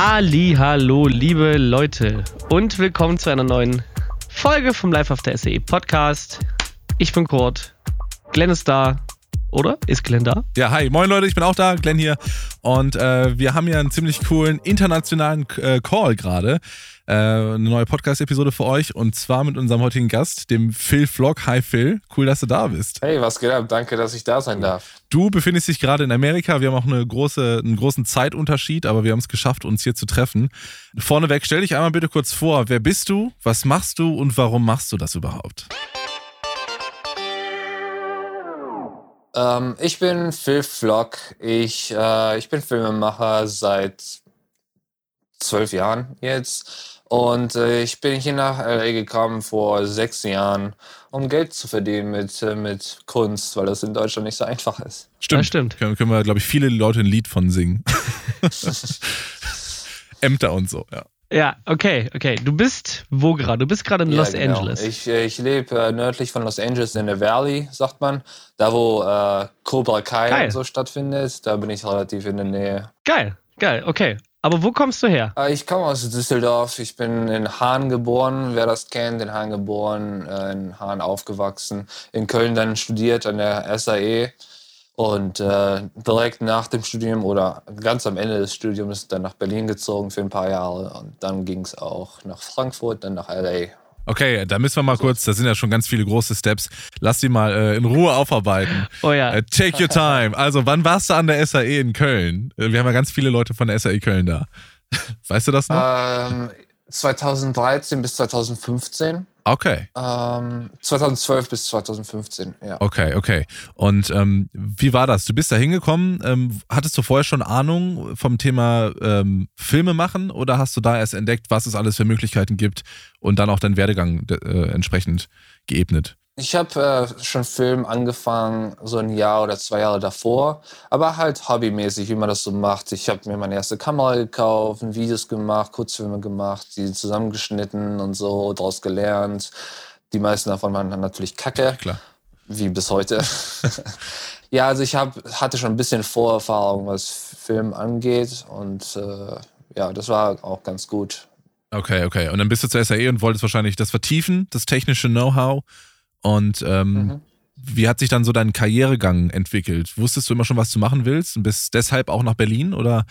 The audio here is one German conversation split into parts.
Halli, hallo, liebe Leute. Und willkommen zu einer neuen Folge vom Live der SAE Podcast. Ich bin Kurt, Glenn ist da, oder? Ist Glenn da? Ja, hi, moin Leute, ich bin auch da, Glenn hier. Und äh, wir haben hier einen ziemlich coolen internationalen äh, Call gerade. Äh, eine neue Podcast-Episode für euch und zwar mit unserem heutigen Gast, dem Phil Vlog. Hi Phil, cool, dass du da bist. Hey, was geht ab? Danke, dass ich da sein darf. Du befindest dich gerade in Amerika. Wir haben auch eine große, einen großen Zeitunterschied, aber wir haben es geschafft, uns hier zu treffen. Vorneweg, stell dich einmal bitte kurz vor. Wer bist du? Was machst du und warum machst du das überhaupt? Ähm, ich bin Phil Vlog. Ich, äh, ich bin Filmemacher seit zwölf Jahren jetzt. Und äh, ich bin hier nach LA gekommen vor sechs Jahren, um Geld zu verdienen mit, äh, mit Kunst, weil das in Deutschland nicht so einfach ist. Stimmt. Das stimmt. Können, können wir, glaube ich, viele Leute ein Lied von singen. Ämter und so, ja. Ja, okay, okay. Du bist wo gerade? Du bist gerade in Ja, Los genau. Angeles. Ich, äh, ich lebe äh, nördlich von Los Angeles in der Valley, sagt man. Da, wo äh, Cobra Kai Geil. so stattfindet, da bin ich relativ in der Nähe. Geil, geil, okay. Aber wo kommst du her? Äh, Ich komme aus Düsseldorf. Ich bin in Hahn geboren, wer das kennt, in Hahn geboren, äh, in Hahn aufgewachsen, in Köln dann studiert an der SAE und äh, direkt nach dem Studium oder ganz am Ende des Studiums dann nach Berlin gezogen für ein paar Jahre und dann ging es auch nach Frankfurt, dann nach LA. Okay, da müssen wir mal kurz, da sind ja schon ganz viele große Steps. Lass die mal äh, in Ruhe aufarbeiten. Oh ja. Äh, take your time. Also, wann warst du an der SAE in Köln? Äh, Wir haben ja ganz viele Leute von der SAE Köln da. Weißt du das noch? Ähm, 2013 bis 2015. Okay, Ähm, 2012 bis 2015, ja. okay, okay. Und ähm, wie war das? Du bist da hingekommen. Ähm, hattest du vorher schon Ahnung vom Thema ähm, Filme machen oder hast du da erst entdeckt, was es alles für Möglichkeiten gibt und dann auch deinen Werdegang äh, entsprechend geebnet? Ich habe äh, schon Film angefangen, so ein Jahr oder zwei Jahre davor, aber halt hobbymäßig, wie man das so macht. Ich habe mir meine erste Kamera gekauft, Videos gemacht, Kurzfilme gemacht, die zusammengeschnitten und so, daraus gelernt. Die meisten davon waren dann natürlich kacke, Klar. wie bis heute. ja, also ich hab, hatte schon ein bisschen Vorerfahrung, was Film angeht und äh, ja, das war auch ganz gut. Okay, okay. Und dann bist du zur SAE und wolltest wahrscheinlich das vertiefen, das technische Know-how. Und ähm, Mhm. wie hat sich dann so dein Karrieregang entwickelt? Wusstest du immer schon, was du machen willst und bist deshalb auch nach Berlin oder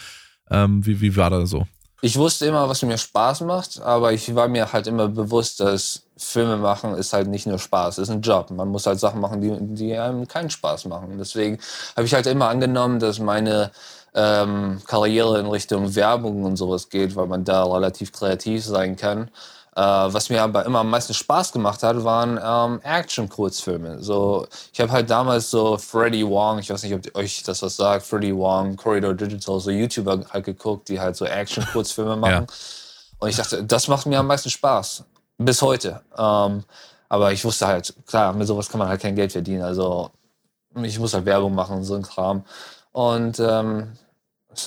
ähm, wie, wie war das so? Ich wusste immer, was mir Spaß macht, aber ich war mir halt immer bewusst, dass Filme machen ist halt nicht nur Spaß, ist ein Job. Man muss halt Sachen machen, die, die einem keinen Spaß machen. Deswegen habe ich halt immer angenommen, dass meine ähm, Karriere in Richtung Werbung und sowas geht, weil man da relativ kreativ sein kann. Äh, was mir aber immer am meisten Spaß gemacht hat, waren ähm, Action-Kurzfilme. So, ich habe halt damals so Freddie Wong, ich weiß nicht, ob euch das was sagt, Freddie Wong, Corridor Digital, so YouTuber halt geguckt, die halt so Action-Kurzfilme machen. Und ich dachte, das macht mir am meisten Spaß. Bis heute. Ähm, aber ich wusste halt, klar, mit sowas kann man halt kein Geld verdienen. Also ich muss halt Werbung machen und so ein Kram. Und ähm,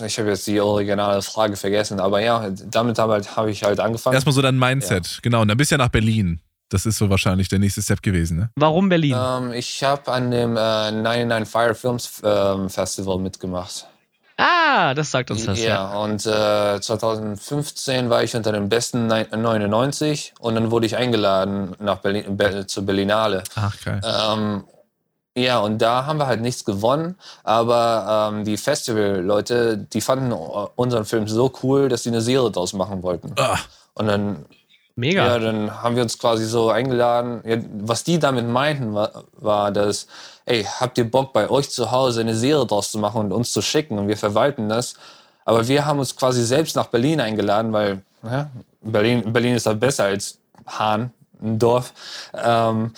ich habe jetzt die originale Frage vergessen. Aber ja, damit habe halt, hab ich halt angefangen. Erstmal so dein Mindset, genau. Und dann bist du ja nach Berlin. Das ist so wahrscheinlich der nächste Step gewesen, ne? Warum Berlin? Ähm, ich habe an dem äh, 99 Fire Films ähm, Festival mitgemacht. ah, das sagt uns das, ja. ja, und äh, 2015 war ich unter den besten nein- 99 und dann wurde ich eingeladen nach Berlin, Be zur Berlinale. Ach, geil. Ähm, ja, und da haben wir halt nichts gewonnen, aber ähm, die Festival-Leute, die fanden unseren Film so cool, dass sie eine Serie draus machen wollten. Ah, Und dann Mega. ja, dann haben wir uns quasi so eingeladen. Ja, was die damit meinten, war, war, dass, ey, habt ihr Bock bei euch zu Hause eine Serie draus zu machen und uns zu schicken und wir verwalten das. Aber wir haben uns quasi selbst nach Berlin eingeladen, weil ja, Berlin, Berlin ist halt besser als Hahn, ein Dorf. Ähm,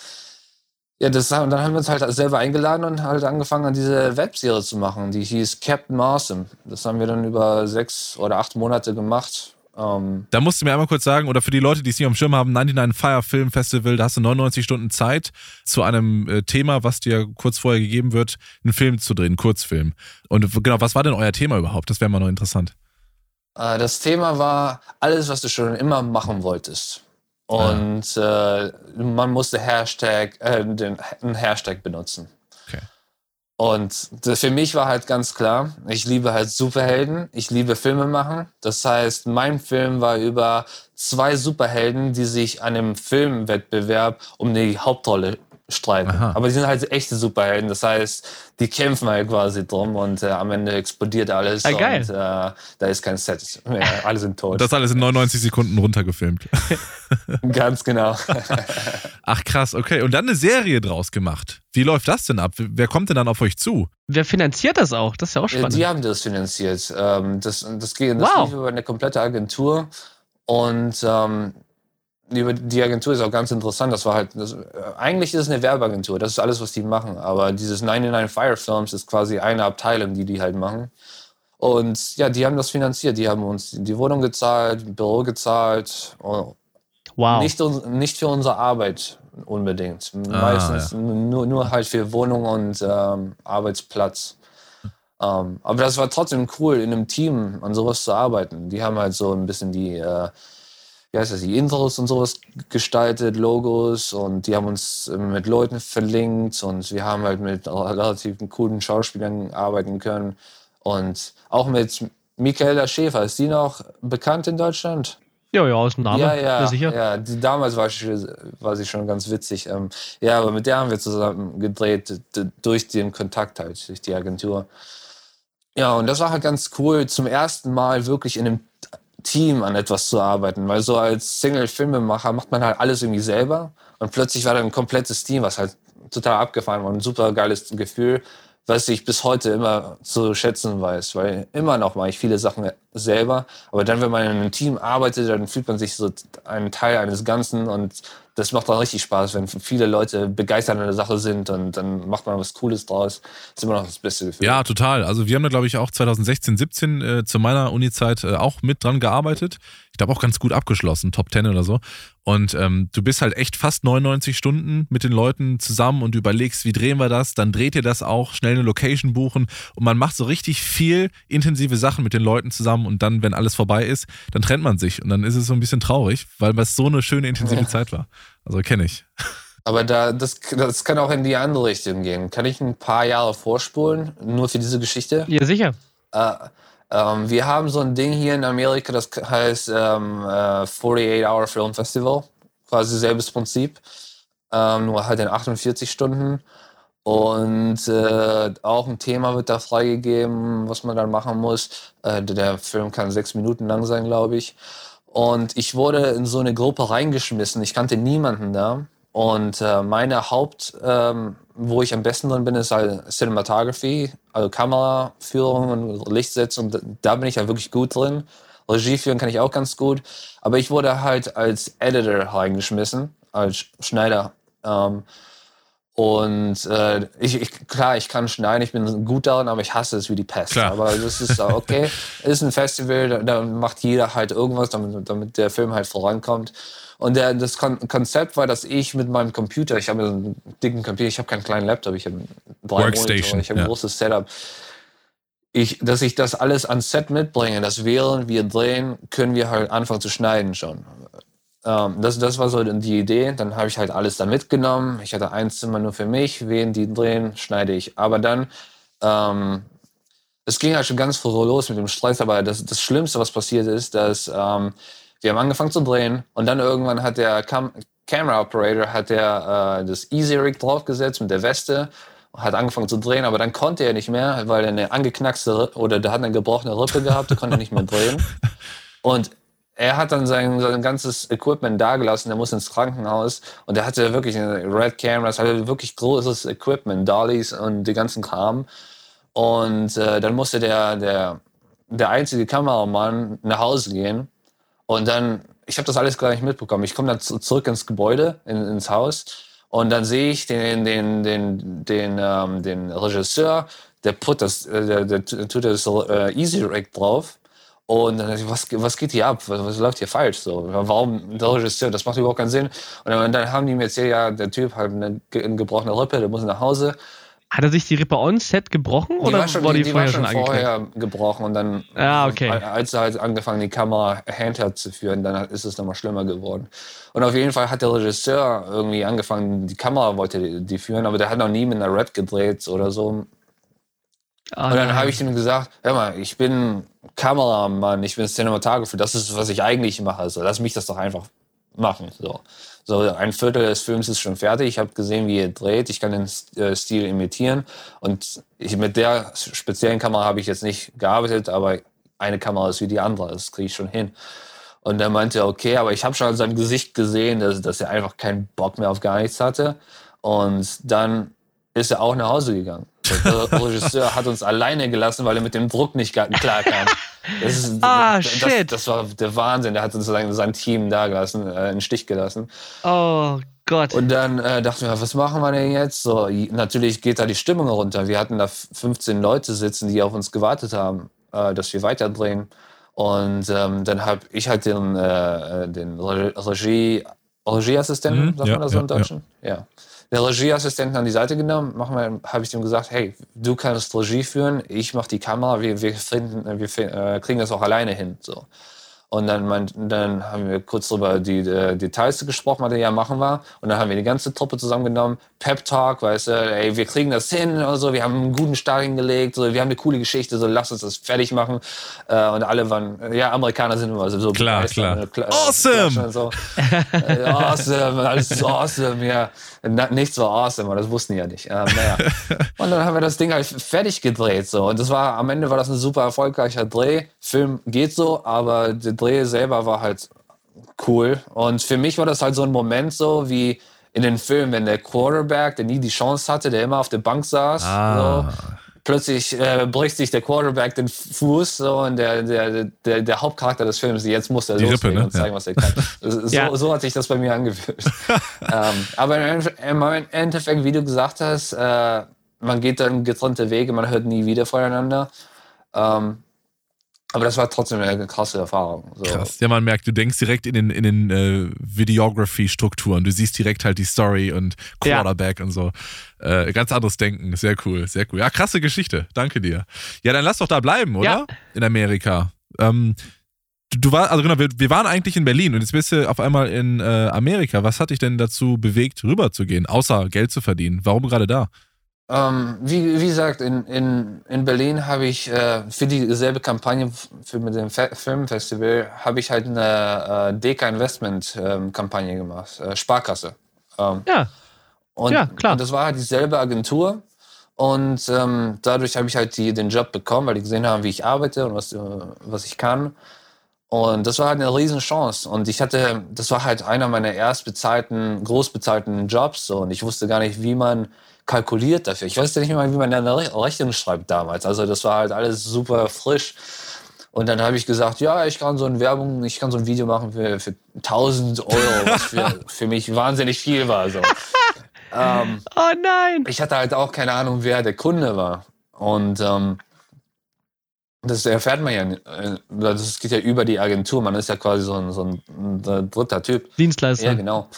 ja, das, und dann haben wir uns halt selber eingeladen und halt angefangen, an diese Webserie zu machen. Die hieß Captain Awesome. Das haben wir dann über sechs oder acht Monate gemacht. Ähm, Da musst du mir einmal kurz sagen, oder für die Leute, die es nicht dem Schirm haben, 99 Fire Film Festival, da hast du 99 Stunden Zeit, zu einem äh, Thema, was dir kurz vorher gegeben wird, einen Film zu drehen, einen Kurzfilm. Und genau, was war denn euer Thema überhaupt? Das wäre mal noch interessant. Äh, Das Thema war alles, was du schon immer machen wolltest. Und äh, man musste Hashtag, äh, den, einen Hashtag benutzen. Okay. Und für mich war halt ganz klar, ich liebe halt Superhelden, ich liebe Filme machen. Das heißt, mein Film war über zwei Superhelden, die sich an einem Filmwettbewerb um die Hauptrolle streiten. Aha. Aber die sind halt echte Superhelden. Das heißt, die kämpfen halt quasi drum und äh, am Ende explodiert alles. Ah, geil. Und äh, da ist kein Set mehr. Alle sind tot. Das alles in 99 Sekunden runtergefilmt. Ganz genau. Ach krass, okay. Und dann eine Serie draus gemacht. Wie läuft das denn ab? Wer kommt denn dann auf euch zu? Wer finanziert das auch? Das ist ja auch spannend. Die haben das finanziert. Ähm, das, das geht das wow. über eine komplette Agentur. Und ähm, die Agentur ist auch ganz interessant. Das war halt, das, eigentlich ist es eine Werbeagentur. Das ist alles, was die machen. Aber dieses 99 Fire Films ist quasi eine Abteilung, die die halt machen. Und ja, die haben das finanziert. Die haben uns die Wohnung gezahlt, Büro gezahlt. Wow. Nicht, nicht für unsere Arbeit unbedingt. Ah, Meistens ja. nur, nur halt für Wohnung und ähm, Arbeitsplatz. Ähm, aber das war trotzdem cool, in einem Team an sowas zu arbeiten. Die haben halt so ein bisschen die äh, wie heißt das, die Intros und sowas gestaltet, Logos und die haben uns äh, mit Leuten verlinkt und wir haben halt mit relativ coolen Schauspielern arbeiten können und auch mit Michaela Schäfer. Ist die noch bekannt in Deutschland? Ja, ja, aus dem Namen. Ja, ja, ja, sicher. ja die, damals war, ich, war sie schon ganz witzig. Ähm, ja, aber mit der haben wir zusammen gedreht, durch den Kontakt halt, durch die Agentur. Ja, und das war halt ganz cool, zum ersten Mal wirklich in einem Team an etwas zu arbeiten, weil so als Single-Filmemacher macht man halt alles irgendwie selber und plötzlich war da ein komplettes Team, was halt total abgefahren war, ein super geiles Gefühl, was ich bis heute immer zu schätzen weiß, weil immer noch mache ich viele Sachen selber, aber dann, wenn man in einem Team arbeitet, dann fühlt man sich so ein Teil eines Ganzen und das macht dann richtig Spaß, wenn viele Leute begeistert an der Sache sind und dann macht man was Cooles draus. Das ist immer noch das beste Gefühl. Ja, total. Also wir haben da, glaube ich, auch 2016, 17 äh, zu meiner Uni-Zeit äh, auch mit dran gearbeitet. Ich glaube auch ganz gut abgeschlossen, Top 10 oder so. Und ähm, du bist halt echt fast 99 Stunden mit den Leuten zusammen und überlegst, wie drehen wir das? Dann dreht ihr das auch, schnell eine Location buchen und man macht so richtig viel intensive Sachen mit den Leuten zusammen und dann, wenn alles vorbei ist, dann trennt man sich und dann ist es so ein bisschen traurig, weil es so eine schöne intensive ja. Zeit war. Also kenne ich. Aber da, das, das kann auch in die andere Richtung gehen. Kann ich ein paar Jahre vorspulen, nur für diese Geschichte? Ja, sicher. Äh, ähm, wir haben so ein Ding hier in Amerika, das heißt ähm, äh, 48-Hour Film Festival. Quasi selbes Prinzip, ähm, nur halt in 48 Stunden. Und äh, auch ein Thema wird da freigegeben, was man dann machen muss. Äh, der Film kann sechs Minuten lang sein, glaube ich. Und ich wurde in so eine Gruppe reingeschmissen. Ich kannte niemanden da. Und äh, meine Haupt, ähm, wo ich am besten drin bin, ist halt Cinematography, also Kameraführung und Lichtsetzung. Da bin ich halt wirklich gut drin. Regie führen kann ich auch ganz gut. Aber ich wurde halt als Editor reingeschmissen, als Schneider. Ähm, und äh, ich, ich, klar, ich kann schneiden, ich bin gut darin, aber ich hasse es wie die Pest. Klar. Aber das ist okay. ist ein Festival, da, da, macht jeder halt irgendwas, damit, damit der Film halt vorankommt. Und der, das Kon Konzept war, dass ich mit meinem Computer, ich habe einen dicken Computer, ich habe keinen kleinen Laptop, ich habe drei Workstation, ich habe ein ja. großes Setup. Ich, dass ich das alles ans Set mitbringe, dass während wir drehen, können wir halt anfangen zu schneiden schon. Ähm, das, das war so die Idee. Dann habe ich halt alles da mitgenommen. Ich hatte ein Zimmer nur für mich. Wen die drehen, schneide ich. Aber dann, ähm, es ging halt schon ganz früh los mit dem Stress. Aber das, das Schlimmste, was passiert ist, dass ähm, wir haben angefangen zu drehen und dann irgendwann hat der Cam Camera Operator hat der, äh, das Easy Rig draufgesetzt mit der Weste hat angefangen zu drehen, aber dann konnte er nicht mehr, weil er eine angeknackste oder der hat eine gebrochene Rippe gehabt, der konnte nicht mehr drehen. Und er hat dann sein, sein ganzes Equipment dagelassen, er muss ins Krankenhaus und er hatte wirklich Red Cameras, hatte wirklich großes Equipment, Dollies und die ganzen Kram. Und äh, dann musste der, der, der einzige Kameramann nach Hause gehen und dann, ich habe das alles gar nicht mitbekommen. Ich komme dann zu, zurück ins Gebäude, in, ins Haus und dann sehe ich den, den, den, den, ähm, den Regisseur, der, put das, äh, der, der tut das äh, Easy Rig drauf und dann dachte ich, was, was geht hier ab? Was, was läuft hier falsch? So, warum der Regisseur? Das macht überhaupt keinen Sinn. Und dann, dann haben die mir erzählt, ja, der Typ hat eine, eine gebrochene Rippe, der muss nach Hause. Hat er sich die Rippe on Set gebrochen die oder war, schon, war die, die vorher war schon, schon vorher gebrochen und dann, ah, okay. als er halt angefangen die Kamera handheld zu führen, dann ist es nochmal schlimmer geworden. Und auf jeden Fall hat der Regisseur irgendwie angefangen, die Kamera wollte die, die führen, aber der hat noch nie mit einer Red gedreht oder so. Oh, und dann habe ich ihm gesagt, hör mal, ich bin Kameramann, ich bin Cinematographer, das ist, was ich eigentlich mache. Also lass mich das doch einfach machen. So. so ein Viertel des Films ist schon fertig. Ich habe gesehen, wie er dreht. Ich kann den äh, Stil imitieren. Und ich, mit der speziellen Kamera habe ich jetzt nicht gearbeitet, aber eine Kamera ist wie die andere. Das kriege ich schon hin. Und er meinte, okay, aber ich habe schon an seinem Gesicht gesehen, dass, dass er einfach keinen Bock mehr auf gar nichts hatte. Und dann ist er auch nach Hause gegangen. Der Regisseur hat uns alleine gelassen, weil er mit dem Druck nicht klar kam. Das ist, ah, das, shit. Das, war der Wahnsinn. Der hat uns sein, sein Team da gelassen, äh, in Stich gelassen. Oh Gott. Und dann äh, dachten wir, was machen wir denn jetzt? So, natürlich geht da die Stimmung runter. Wir hatten da 15 Leute sitzen, die auf uns gewartet haben, äh, dass wir weiterdrehen. Und ähm, dann habe ich halt den, äh, den Regie, Regieassistenten, mhm, sagt ja, man das ja, im Deutschen? Ja. ja. Den Regieassistenten an die Seite genommen, habe ich ihm gesagt, hey, du kannst Regie führen, ich mache die Kamera, wir, wir, finden, wir äh, kriegen das auch alleine hin. So. Und dann, mein, dann haben wir kurz darüber die äh, Details gesprochen, was wir ja machen war. Und dann haben wir die ganze Truppe zusammengenommen. Pep Talk, weißt du, ey, wir kriegen das hin oder so. Wir haben einen guten Start hingelegt. So, wir haben eine coole Geschichte. So, lass uns das fertig machen. Äh, und alle waren, ja, Amerikaner sind immer so, so klar, klar. Äh, awesome! So. äh, awesome, alles ist awesome, ja. Nichts war awesome, aber das wussten die ja nicht. Ähm, naja. Und dann haben wir das Ding halt fertig gedreht. So. Und das war, am Ende war das ein super erfolgreicher Dreh. Film geht so, aber der Dreh selber war halt cool. Und für mich war das halt so ein Moment so wie in den Filmen, wenn der Quarterback, der nie die Chance hatte, der immer auf der Bank saß, ah. so, plötzlich äh, bricht sich der Quarterback den Fuß so, und der, der, der, der Hauptcharakter des Films, jetzt muss er loslegen Rippe, ne? und zeigen, ja. was er kann. So, ja. so, hat sich das bei mir angefühlt. ähm, aber im Endeffekt, wie du gesagt hast, äh, man geht dann getrennte Wege, man hört nie wieder voneinander. Ähm, aber das war trotzdem eine krasse Erfahrung. So. Krass. Ja, man merkt, du denkst direkt in den, in den äh, Videography-Strukturen. Du siehst direkt halt die Story und Quarterback ja. und so. Äh, ganz anderes Denken. Sehr cool, sehr cool. Ja, krasse Geschichte. Danke dir. Ja, dann lass doch da bleiben, oder? Ja. In Amerika. Ähm, du, du warst, also genau, wir, wir, waren eigentlich in Berlin und jetzt bist du auf einmal in äh, Amerika. Was hat dich denn dazu bewegt, rüberzugehen, außer Geld zu verdienen? Warum gerade da? Ähm, wie, wie gesagt, in, in, in Berlin habe ich äh, für dieselbe Kampagne für mit dem Fe Filmfestival habe ich halt eine äh, Deka Investment ähm, Kampagne gemacht, äh, Sparkasse. Ähm, ja. Und, ja, klar. Und das war halt dieselbe Agentur. Und ähm, dadurch habe ich halt die, den Job bekommen, weil die gesehen haben, wie ich arbeite und was, äh, was ich kann. Und das war halt eine riesen Chance. Und ich hatte, das war halt einer meiner erst bezahlten, groß bezahlten Jobs. So. Und ich wusste gar nicht, wie man kalkuliert dafür. Ich ja nicht mal, wie man eine Rechnung schreibt damals. Also das war halt alles super frisch. Und dann habe ich gesagt, ja, ich kann so eine Werbung, ich kann so ein Video machen für, für 1000 Euro, was für, für mich wahnsinnig viel war. So. ähm, oh nein! Ich hatte halt auch keine Ahnung, wer der Kunde war. Und ähm, das erfährt man ja, äh, das geht ja über die Agentur. Man ist ja quasi so ein, so ein dritter Typ. Dienstleister. Ja, genau.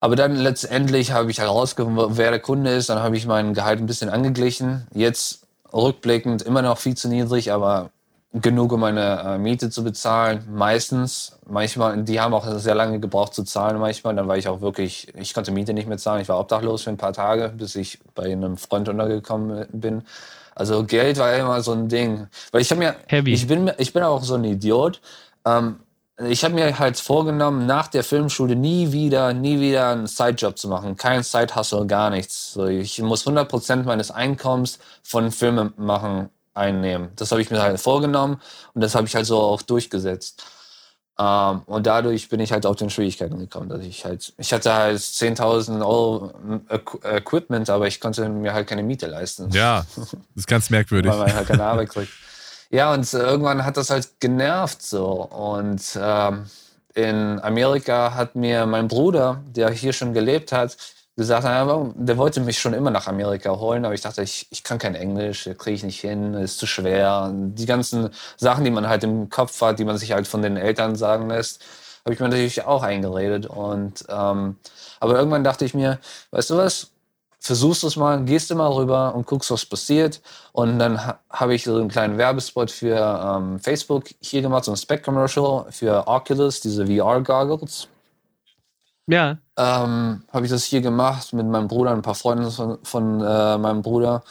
Aber dann letztendlich habe ich herausgefunden, wer der Kunde ist. Dann habe ich mein Gehalt ein bisschen angeglichen. Jetzt rückblickend immer noch viel zu niedrig, aber genug, um meine äh, Miete zu bezahlen. Meistens. Manchmal, die haben auch sehr lange gebraucht zu zahlen manchmal. Dann war ich auch wirklich, ich konnte Miete nicht mehr zahlen. Ich war obdachlos für ein paar Tage, bis ich bei einem Freund untergekommen bin. Also Geld war immer so ein Ding. Weil ich habe mir, Heavy. ich bin, ich bin auch so ein Idiot. Ähm, ich habe mir halt vorgenommen, nach der Filmschule nie wieder, nie wieder einen Sidejob zu machen. Kein Side-Hustle, gar nichts. So, ich muss 100% meines Einkommens von Filmen machen einnehmen. Das habe ich mir halt vorgenommen und das habe ich halt so auch durchgesetzt. Ähm, und dadurch bin ich halt auf den Schwierigkeiten gekommen, dass ich halt, ich hatte halt 10.000 Euro Equipment, aber ich konnte mir halt keine Miete leisten. Ja, das ist ganz merkwürdig. Weil man halt keine Arbeit kriegt. Ja, und irgendwann hat das halt genervt so. Und ähm, in Amerika hat mir mein Bruder, der hier schon gelebt hat, gesagt, der wollte mich schon immer nach Amerika holen, aber ich dachte, ich, ich kann kein Englisch, kriege ich nicht hin, ist zu schwer. Die ganzen Sachen, die man halt im Kopf hat, die man sich halt von den Eltern sagen lässt, habe ich mir natürlich auch eingeredet. Und ähm, aber irgendwann dachte ich mir, weißt du was, versuchst es mal, gehst du mal rüber und guckst, was passiert. Und dann ha habe ich so einen kleinen Werbespot für ähm, Facebook hier gemacht, so ein Spec-Commercial für Oculus, diese VR-Goggles. Ja. Ähm, habe ich das hier gemacht mit meinem Bruder, ein paar Freunden von, von äh, meinem Bruder.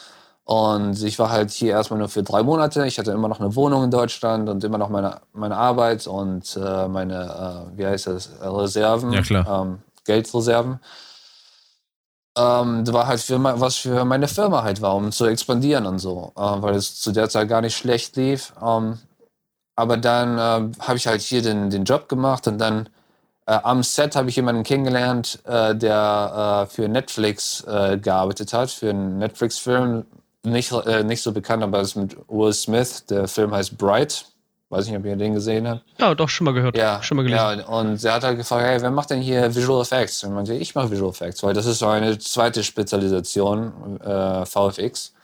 Und ich war halt hier erstmal nur für drei Monate. Ich hatte immer noch eine Wohnung in Deutschland und immer noch meine, meine Arbeit und äh, meine, äh, wie heißt das, Reserven, Ja, klar. Ähm, Geldreserven. Ähm, das war halt für was für meine Firma halt war, um zu expandieren und so, äh, weil es zu der Zeit gar nicht schlecht lief. Ähm, aber dann äh, habe ich halt hier den, den Job gemacht und dann äh, am Set habe ich jemanden kennengelernt, äh, der äh, für Netflix äh, gearbeitet hat, für einen Netflix-Film. Nicht, äh, nicht so bekannt, aber es ist mit Will Smith. Der Film heißt Bright. Weiß nicht, ob ihr den gesehen habt. Ja, doch, schon mal gehört. Ja, schon mal gelesen. ja, und er hat halt gefragt, hey, wer macht denn hier Visual Effects? Und ich meinte, ich mache Visual Effects, weil das ist so eine zweite Spezialisation, äh, VFX.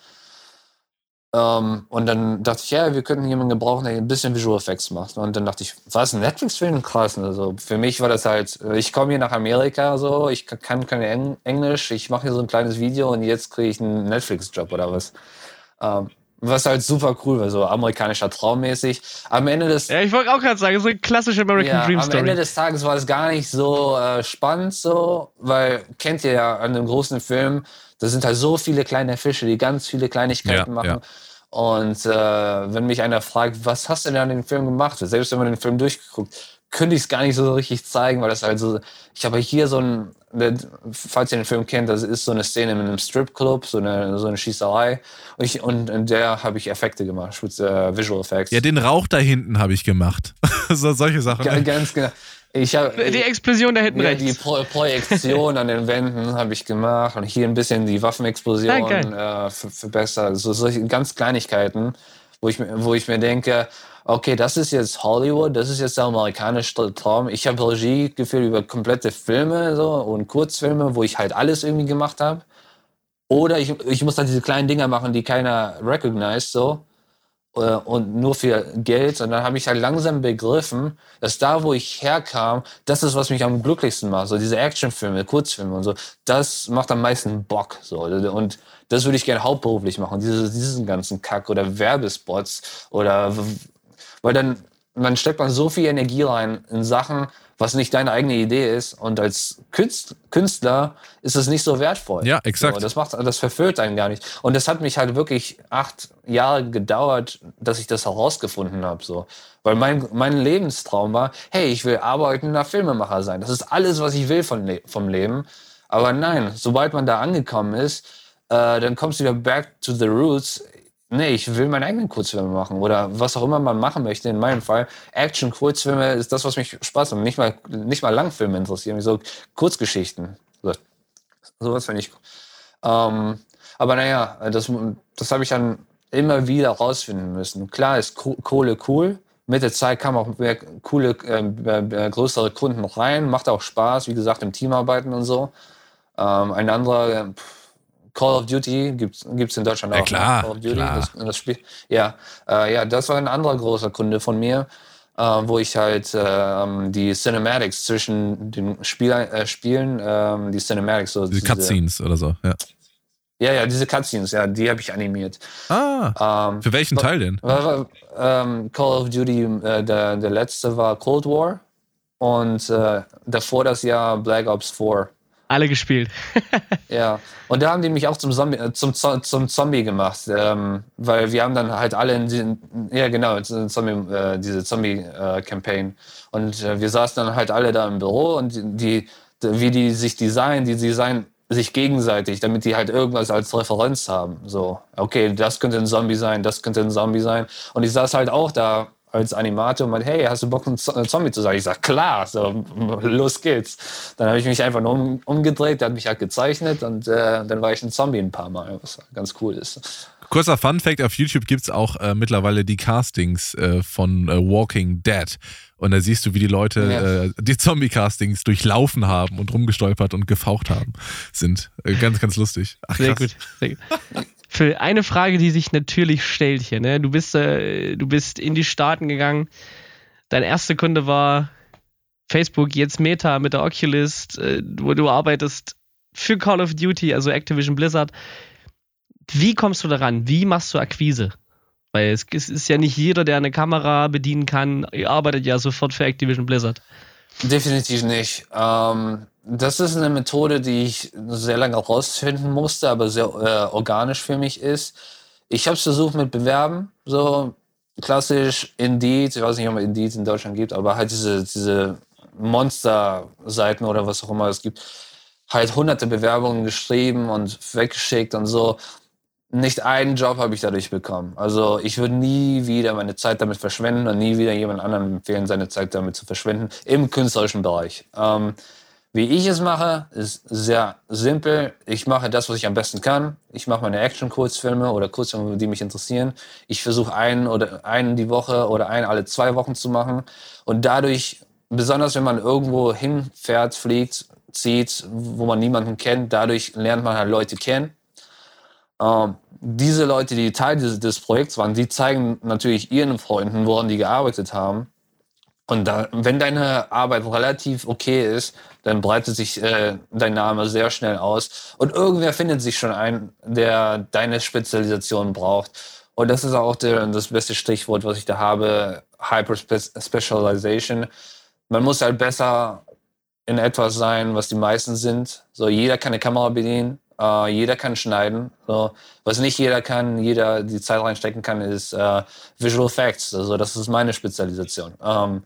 Ähm, und dann dachte ich, ja, wir könnten jemanden gebrauchen, der ein bisschen Visual Effects macht. Und dann dachte ich, was, ein Netflix-Film? Krass. Also für mich war das halt, äh, ich komme hier nach Amerika, so, ich kann kein Eng Englisch, ich mache hier so ein kleines Video und jetzt kriege ich einen Netflix-Job oder was. Ähm, was halt super cool war, so amerikanischer Traummäßig. Am Ende des Ja, ich wollte auch gerade sagen, so eine klassische American ja, Dream am Ende Story. des Tages war es gar nicht so äh, spannend so, weil kennt ihr ja an einem großen Film, da sind halt so viele kleine Fische, die ganz viele Kleinigkeiten Ja, machen. ja. Und äh, wenn mich einer fragt, was hast du denn an dem Film gemacht? Selbst wenn man den Film durchgeguckt, könnte ich es gar nicht so richtig zeigen, weil das halt so. Ich habe hier so ein, falls ihr den Film kennt, das ist so eine Szene in einem Stripclub, so eine, so eine Schießerei. Und, ich, und in der habe ich Effekte gemacht, mit, äh, Visual Effects. Ja, den Rauch da hinten habe ich gemacht. so, solche Sachen. Ga- ganz genau. Ich hab, Die Explosion da hinten ja, rechts. die Pro Projektion an den Wänden habe ich gemacht und hier ein bisschen die Waffenexplosion Ah, äh, ver- verbessert. So solche ganz Kleinigkeiten, wo ich, mir- wo ich mir denke, okay, das ist jetzt Hollywood, das ist jetzt der amerikanische Traum. Ich habe Regie geführt über komplette Filme so, und Kurzfilme, wo ich halt alles irgendwie gemacht habe. Oder ich, ich muss dann diese kleinen Dinger machen, die keiner recognized, so. äh, Und nur für Geld. Und dann habe ich halt langsam begriffen, dass da, wo ich herkam, das ist, was mich am glücklichsten macht. So diese Actionfilme, Kurzfilme und so. Das macht am meisten Bock. So. Und das würde ich gerne hauptberuflich machen. Diese, diesen ganzen Kack oder Werbespots oder, weil dann, dann steckt man so viel Energie rein in Sachen, was nicht deine eigene Idee ist. Und als Künst- Künstler ist es nicht so wertvoll. Ja, exakt. So, das macht, das verfüllt einen gar nicht. Und das hat mich halt wirklich acht Jahre gedauert, dass ich das herausgefunden habe. So. Weil mein, mein Lebenstraum war, hey, ich will arbeitender Filmemacher sein. Das ist alles, was ich will von, Le vom Leben. Aber nein, sobald man da angekommen ist, äh, dann kommst du wieder back to the roots. Nee, ich will meinen eigenen Kurzfilm machen oder was auch immer man machen möchte. In meinem Fall Action-Kurzfilme ist das, was mich Spaß macht. Nicht mal, nicht mal Langfilme interessieren so Kurzgeschichten. So, sowas finde ich. Ähm, aber naja, das, das habe ich dann immer wieder rausfinden müssen. Klar ist Kohle cool. Mit der Zeit kamen auch mehr coole, äh, größere Kunden rein. Macht auch Spaß, wie gesagt, im Team arbeiten und so. Ähm, ein anderer, pff, Call of Duty gibt es in Deutschland Ja, auch. ne? klar, Call of Duty, klar. Das, das Spiel. Ja, äh, ja, das war ein anderer großer Kunde von mir, äh, wo ich halt ähm, die Cinematics zwischen den Spiel, äh, Spielen, ähm, die Cinematics, so Diese Cutscenes oder so. Ja. Ja, ja, diese Cutscenes, ja, die habe ich animiert. Ah, Ähm, für welchen Teil denn? war, war, ähm, Call of Duty, äh, der, der letzte war Cold War und äh, davor das Jahr Black Ops 4. Alle gespielt. Ja, und da haben die mich auch zum Zombie, äh, zum, zum Zombie gemacht, ähm, weil wir haben dann halt alle in diesen, ja genau, Zombie, äh, diese Zombie-Campaign. und äh, wir saßen dann halt alle da im Büro und die, die wie die sich designen, die designen sich gegenseitig, damit die halt irgendwas als Referenz haben. So, okay, das könnte ein Zombie sein, das könnte ein Zombie sein. Und ich saß halt auch da als Animator und meinte, hey, hast du Bock, ein ein Zombie zu sein? Ich sag, klar, so, los geht's. Dann habe ich mich einfach nur um, umgedreht, der hat mich halt gezeichnet und äh, dann war ich ein Zombie ein paar Mal, was ganz cool ist. Kurzer Fun Fact: Auf YouTube gibt es auch äh, mittlerweile die Castings äh, von äh, Walking Dead. Und da siehst du, wie die Leute Ja. äh, die Zombie-Castings durchlaufen haben und rumgestolpert und gefaucht haben. Sind äh, ganz, ganz lustig. Ach, Sehr gut. Sehr gut. Für eine Frage, die sich natürlich stellt hier, ne? Du bist, äh, du bist in die Staaten gegangen. Dein erster Kunde war Facebook, jetzt Meta mit der Oculus, äh, wo du arbeitest für Call of Duty, also Activision Blizzard. Wie kommst du daran? Wie machst du Akquise? Weil es, es ist ja nicht jeder, der eine Kamera bedienen kann, ihr arbeitet ja sofort für Activision Blizzard. Definitiv nicht. Ähm, das ist eine Methode, die ich sehr lange rausfinden musste, aber sehr äh, organisch für mich ist. Ich habe es versucht mit Bewerben, so klassisch Indeed, ich weiß nicht, ob man Indeed in Deutschland gibt, aber halt diese, diese Monster-Seiten oder was auch immer es gibt, halt hunderte Bewerbungen geschrieben und weggeschickt und so. Nicht einen Job habe ich dadurch bekommen. Also ich würde nie wieder meine Zeit damit verschwenden und nie wieder jemand anderem empfehlen, seine Zeit damit zu verschwenden im künstlerischen Bereich. Ähm, wie ich es mache, ist sehr simpel. Ich mache das, was ich am besten kann. Ich mache meine Action-Kurzfilme oder Kurzfilme, die mich interessieren. Ich versuche einen oder einen die Woche oder einen alle zwei Wochen zu machen. Und dadurch, besonders wenn man irgendwo hinfährt, fliegt, zieht, wo man niemanden kennt, dadurch lernt man halt Leute kennen. Ähm, diese Leute, die Teil des, des Projekts waren, die zeigen natürlich ihren Freunden, woran die gearbeitet haben. Und da, wenn deine Arbeit relativ okay ist, dann breitet sich äh, dein Name sehr schnell aus. Und irgendwer findet sich schon ein, der deine Spezialisation braucht. Und das ist auch der, das beste Stichwort, was ich da habe, Hyper Specialization. Man muss halt besser in etwas sein, was die meisten sind. So, jeder kann eine Kamera bedienen, äh, jeder kann schneiden. So, was nicht jeder kann, jeder die Zeit reinstecken kann, ist äh, Visual Effects. Also das ist meine Spezialisation. Ähm,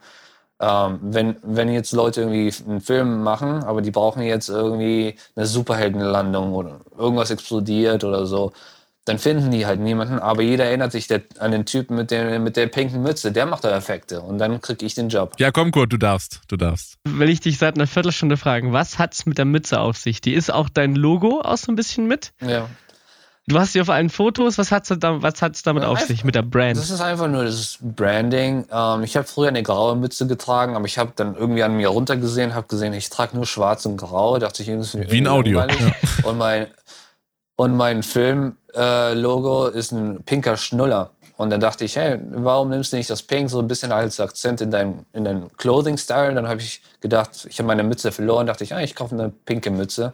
ähm, wenn, wenn jetzt Leute irgendwie einen Film machen, aber die brauchen jetzt irgendwie eine Superheldenlandung oder irgendwas explodiert oder so, dann finden die halt niemanden. Aber jeder erinnert sich der, an den Typen mit der, mit der pinken Mütze. Der macht da Effekte. Und dann krieg ich den Job. Ja, komm, Kurt, du darfst. Du darfst. Will ich dich seit einer Viertelstunde fragen, was hat's mit der Mütze auf sich? Die ist auch dein Logo auch so ein bisschen mit? Ja. Du hast sie auf allen Fotos. Was hat's, da, was hat's damit auf sich, mit der Brand? Das ist einfach nur das Branding. Ähm, ich habe früher eine graue Mütze getragen, aber ich habe dann irgendwie an mir runtergesehen, habe gesehen, ich trage nur schwarz und grau. Dachte ich irgendwie. Wie ein Audio. Ja. Und mein, und mein Film-Logo äh, ist ein pinker Schnuller. Und dann dachte ich, hey, warum nimmst du nicht das Pink so ein bisschen als Akzent in deinem in dein Clothing-Style? Dann habe ich gedacht, ich habe meine Mütze verloren, dachte ich, ah, ich kaufe eine pinke Mütze.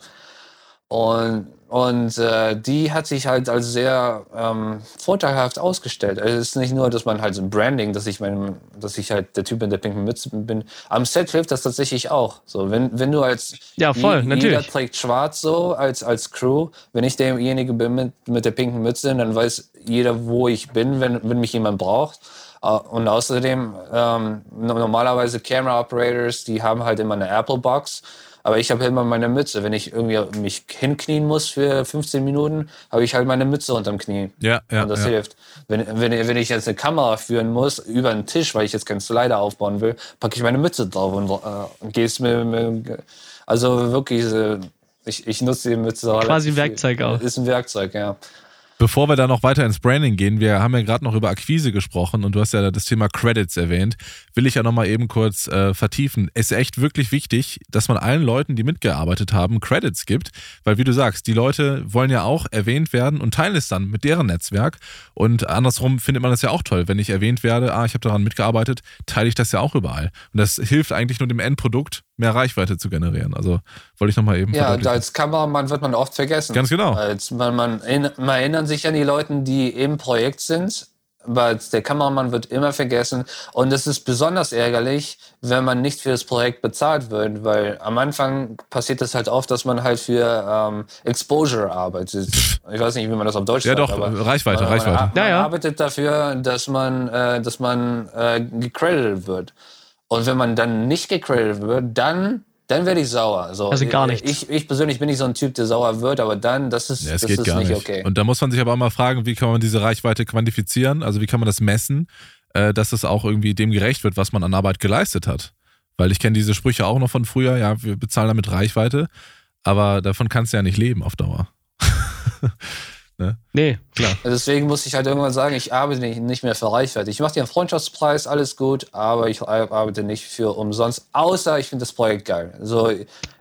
Und, und äh, die hat sich halt als sehr ähm, vorteilhaft ausgestellt. Also es ist nicht nur, dass man halt so ein Branding, dass ich, mein, dass ich halt der Typ in der pinken Mütze bin. Am Set hilft das tatsächlich auch. So, wenn, wenn du als ja, voll, je, natürlich. jeder trägt schwarz so als, als Crew, wenn ich derjenige bin mit, mit der pinken Mütze, dann weiß jeder, wo ich bin, wenn, wenn mich jemand braucht. Äh, und außerdem, ähm, normalerweise Camera Operators, die haben halt immer eine Apple Box. Aber ich habe immer meine Mütze. Wenn ich irgendwie mich hinknien muss für 15 Minuten, habe ich halt meine Mütze unterm Knie. Ja, ja. Und das ja. hilft. Wenn, wenn, wenn ich jetzt eine Kamera führen muss über einen Tisch, weil ich jetzt keinen Slider aufbauen will, packe ich meine Mütze drauf und, äh, gehe es mir, mir. Also wirklich, äh, ich, ich nutze die Mütze. Quasi ein Werkzeug auch. Ist ein Werkzeug, ja. Bevor wir da noch weiter ins Branding gehen, wir haben ja gerade noch über Akquise gesprochen und du hast ja das Thema Credits erwähnt, will ich ja nochmal eben kurz äh, vertiefen. Es ist echt wirklich wichtig, dass man allen Leuten, die mitgearbeitet haben, Credits gibt, weil wie du sagst, die Leute wollen ja auch erwähnt werden und teilen es dann mit deren Netzwerk und andersrum findet man das ja auch toll, wenn ich erwähnt werde, ah, ich habe daran mitgearbeitet, teile ich das ja auch überall. Und das hilft eigentlich nur dem Endprodukt, mehr Reichweite zu generieren. Also wollte ich nochmal eben. Ja, als Kameramann wird man oft vergessen. Ganz genau. Als man, man, man erinnert sich an die Leute, die im Projekt sind, aber der Kameramann wird immer vergessen. Und es ist besonders ärgerlich, wenn man nicht für das Projekt bezahlt wird, weil am Anfang passiert es halt oft, dass man halt für ähm, Exposure arbeitet. Ich weiß nicht, wie man das auf Deutsch ja, sagt. doch, aber Reichweite, man, Reichweite. Man, ja, ja. arbeitet dafür, dass man, äh, dass man äh, gecredited wird. Und wenn man dann nicht gecredited wird, dann, dann werde ich sauer. So, also gar nicht. Ich, ich persönlich bin nicht so ein Typ, der sauer wird, aber dann, das ist, ja, das geht ist gar nicht, nicht okay. Und da muss man sich aber auch mal fragen, wie kann man diese Reichweite quantifizieren? Also wie kann man das messen, äh, dass es auch irgendwie dem gerecht wird, was man an Arbeit geleistet hat? Weil ich kenne diese Sprüche auch noch von früher, ja, wir bezahlen damit Reichweite, aber davon kannst du ja nicht leben auf Dauer. ne? Nee, klar. Deswegen muss ich halt irgendwann sagen, ich arbeite nicht, nicht mehr für Reichweite. Ich mache dir einen Freundschaftspreis, alles gut, aber ich arbeite nicht für umsonst, außer ich finde das Projekt geil. So,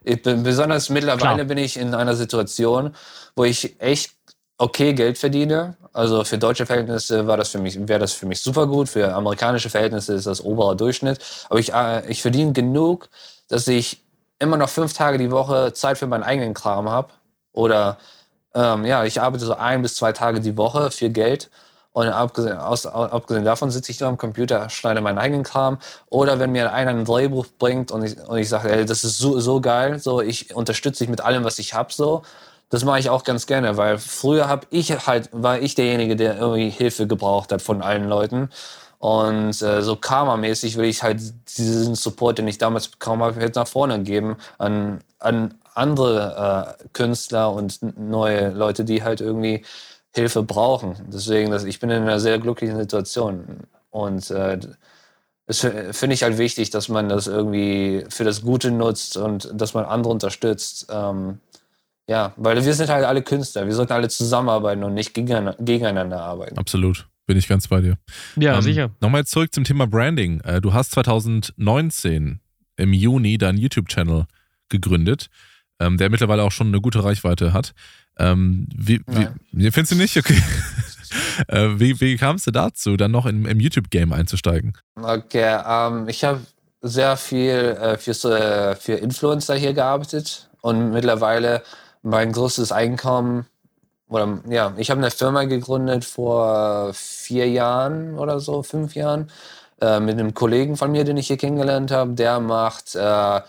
ich bin, besonders mittlerweile Klar. bin ich in einer Situation, wo ich echt okay Geld verdiene. Also für deutsche Verhältnisse war das für mich, wäre das für mich super gut. Für amerikanische Verhältnisse ist das oberer Durchschnitt. Aber ich, äh, ich verdiene genug, dass ich immer noch fünf Tage die Woche Zeit für meinen eigenen Kram habe. Oder ähm, ja, ich arbeite so ein bis zwei Tage die Woche für Geld. Und abgesehen, aus, abgesehen davon sitze ich da am Computer, schneide meinen eigenen Kram. Oder wenn mir einer ein Drehbuch bringt und ich, und ich sage, ey, das ist so, so geil, so ich unterstütze dich mit allem, was ich habe, so. Das mache ich auch ganz gerne, weil früher habe ich halt, war ich derjenige, der irgendwie Hilfe gebraucht hat von allen Leuten. Und äh, so Karma-mäßig will ich halt diesen Support, den ich damals bekommen habe, jetzt nach vorne geben an, an andere äh, Künstler und neue Leute, die halt irgendwie Hilfe brauchen. Deswegen, dass ich bin in einer sehr glücklichen Situation. Und äh, das finde ich halt wichtig, dass man das irgendwie für das Gute nutzt und dass man andere unterstützt. Ähm, ja, weil wir sind halt alle Künstler. Wir sollten alle zusammenarbeiten und nicht gegeneinander arbeiten. Absolut. Bin ich ganz bei dir. Ja, ähm, sicher. Nochmal zurück zum Thema Branding. Äh, du hast 2019 im Juni deinen YouTube-Channel gegründet, ähm, der mittlerweile auch schon eine gute Reichweite hat. Ähm, wie, wie, findest du nicht? Okay. äh, wie, wie kamst du dazu, dann noch in, im YouTube-Game einzusteigen? Okay, ähm, ich habe sehr viel äh, für, für Influencer hier gearbeitet und mittlerweile mein größtes Einkommen oder ja, ich habe eine Firma gegründet vor vier Jahren oder so, fünf Jahren, äh, mit einem Kollegen von mir, den ich hier kennengelernt habe. Der macht äh,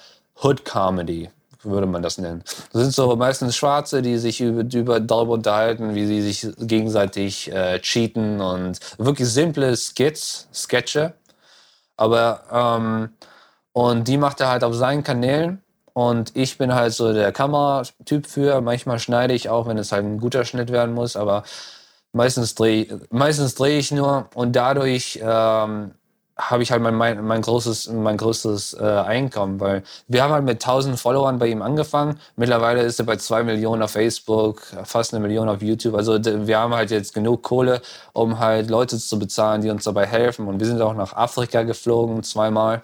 Hood Comedy würde man das nennen. Das sind so meistens Schwarze, die sich über, über darüber unterhalten, wie sie sich gegenseitig äh, cheaten und wirklich simple Skits, Sketche. Aber ähm, und die macht er halt auf seinen Kanälen und ich bin halt so der Kameratyp für. Manchmal schneide ich auch, wenn es halt ein guter Schnitt werden muss, aber meistens drehe meistens dreh ich nur und dadurch ähm, habe ich halt mein, mein, mein großes, mein größtes äh, Einkommen, weil wir haben halt mit 1000 Followern bei ihm angefangen. Mittlerweile ist er bei zwei Millionen auf Facebook, fast eine Million auf YouTube. Also wir haben halt jetzt genug Kohle, um halt Leute zu bezahlen, die uns dabei helfen. Und wir sind auch nach Afrika geflogen, zweimal,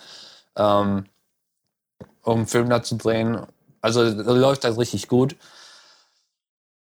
ähm, um Film da zu drehen. Also läuft halt richtig gut.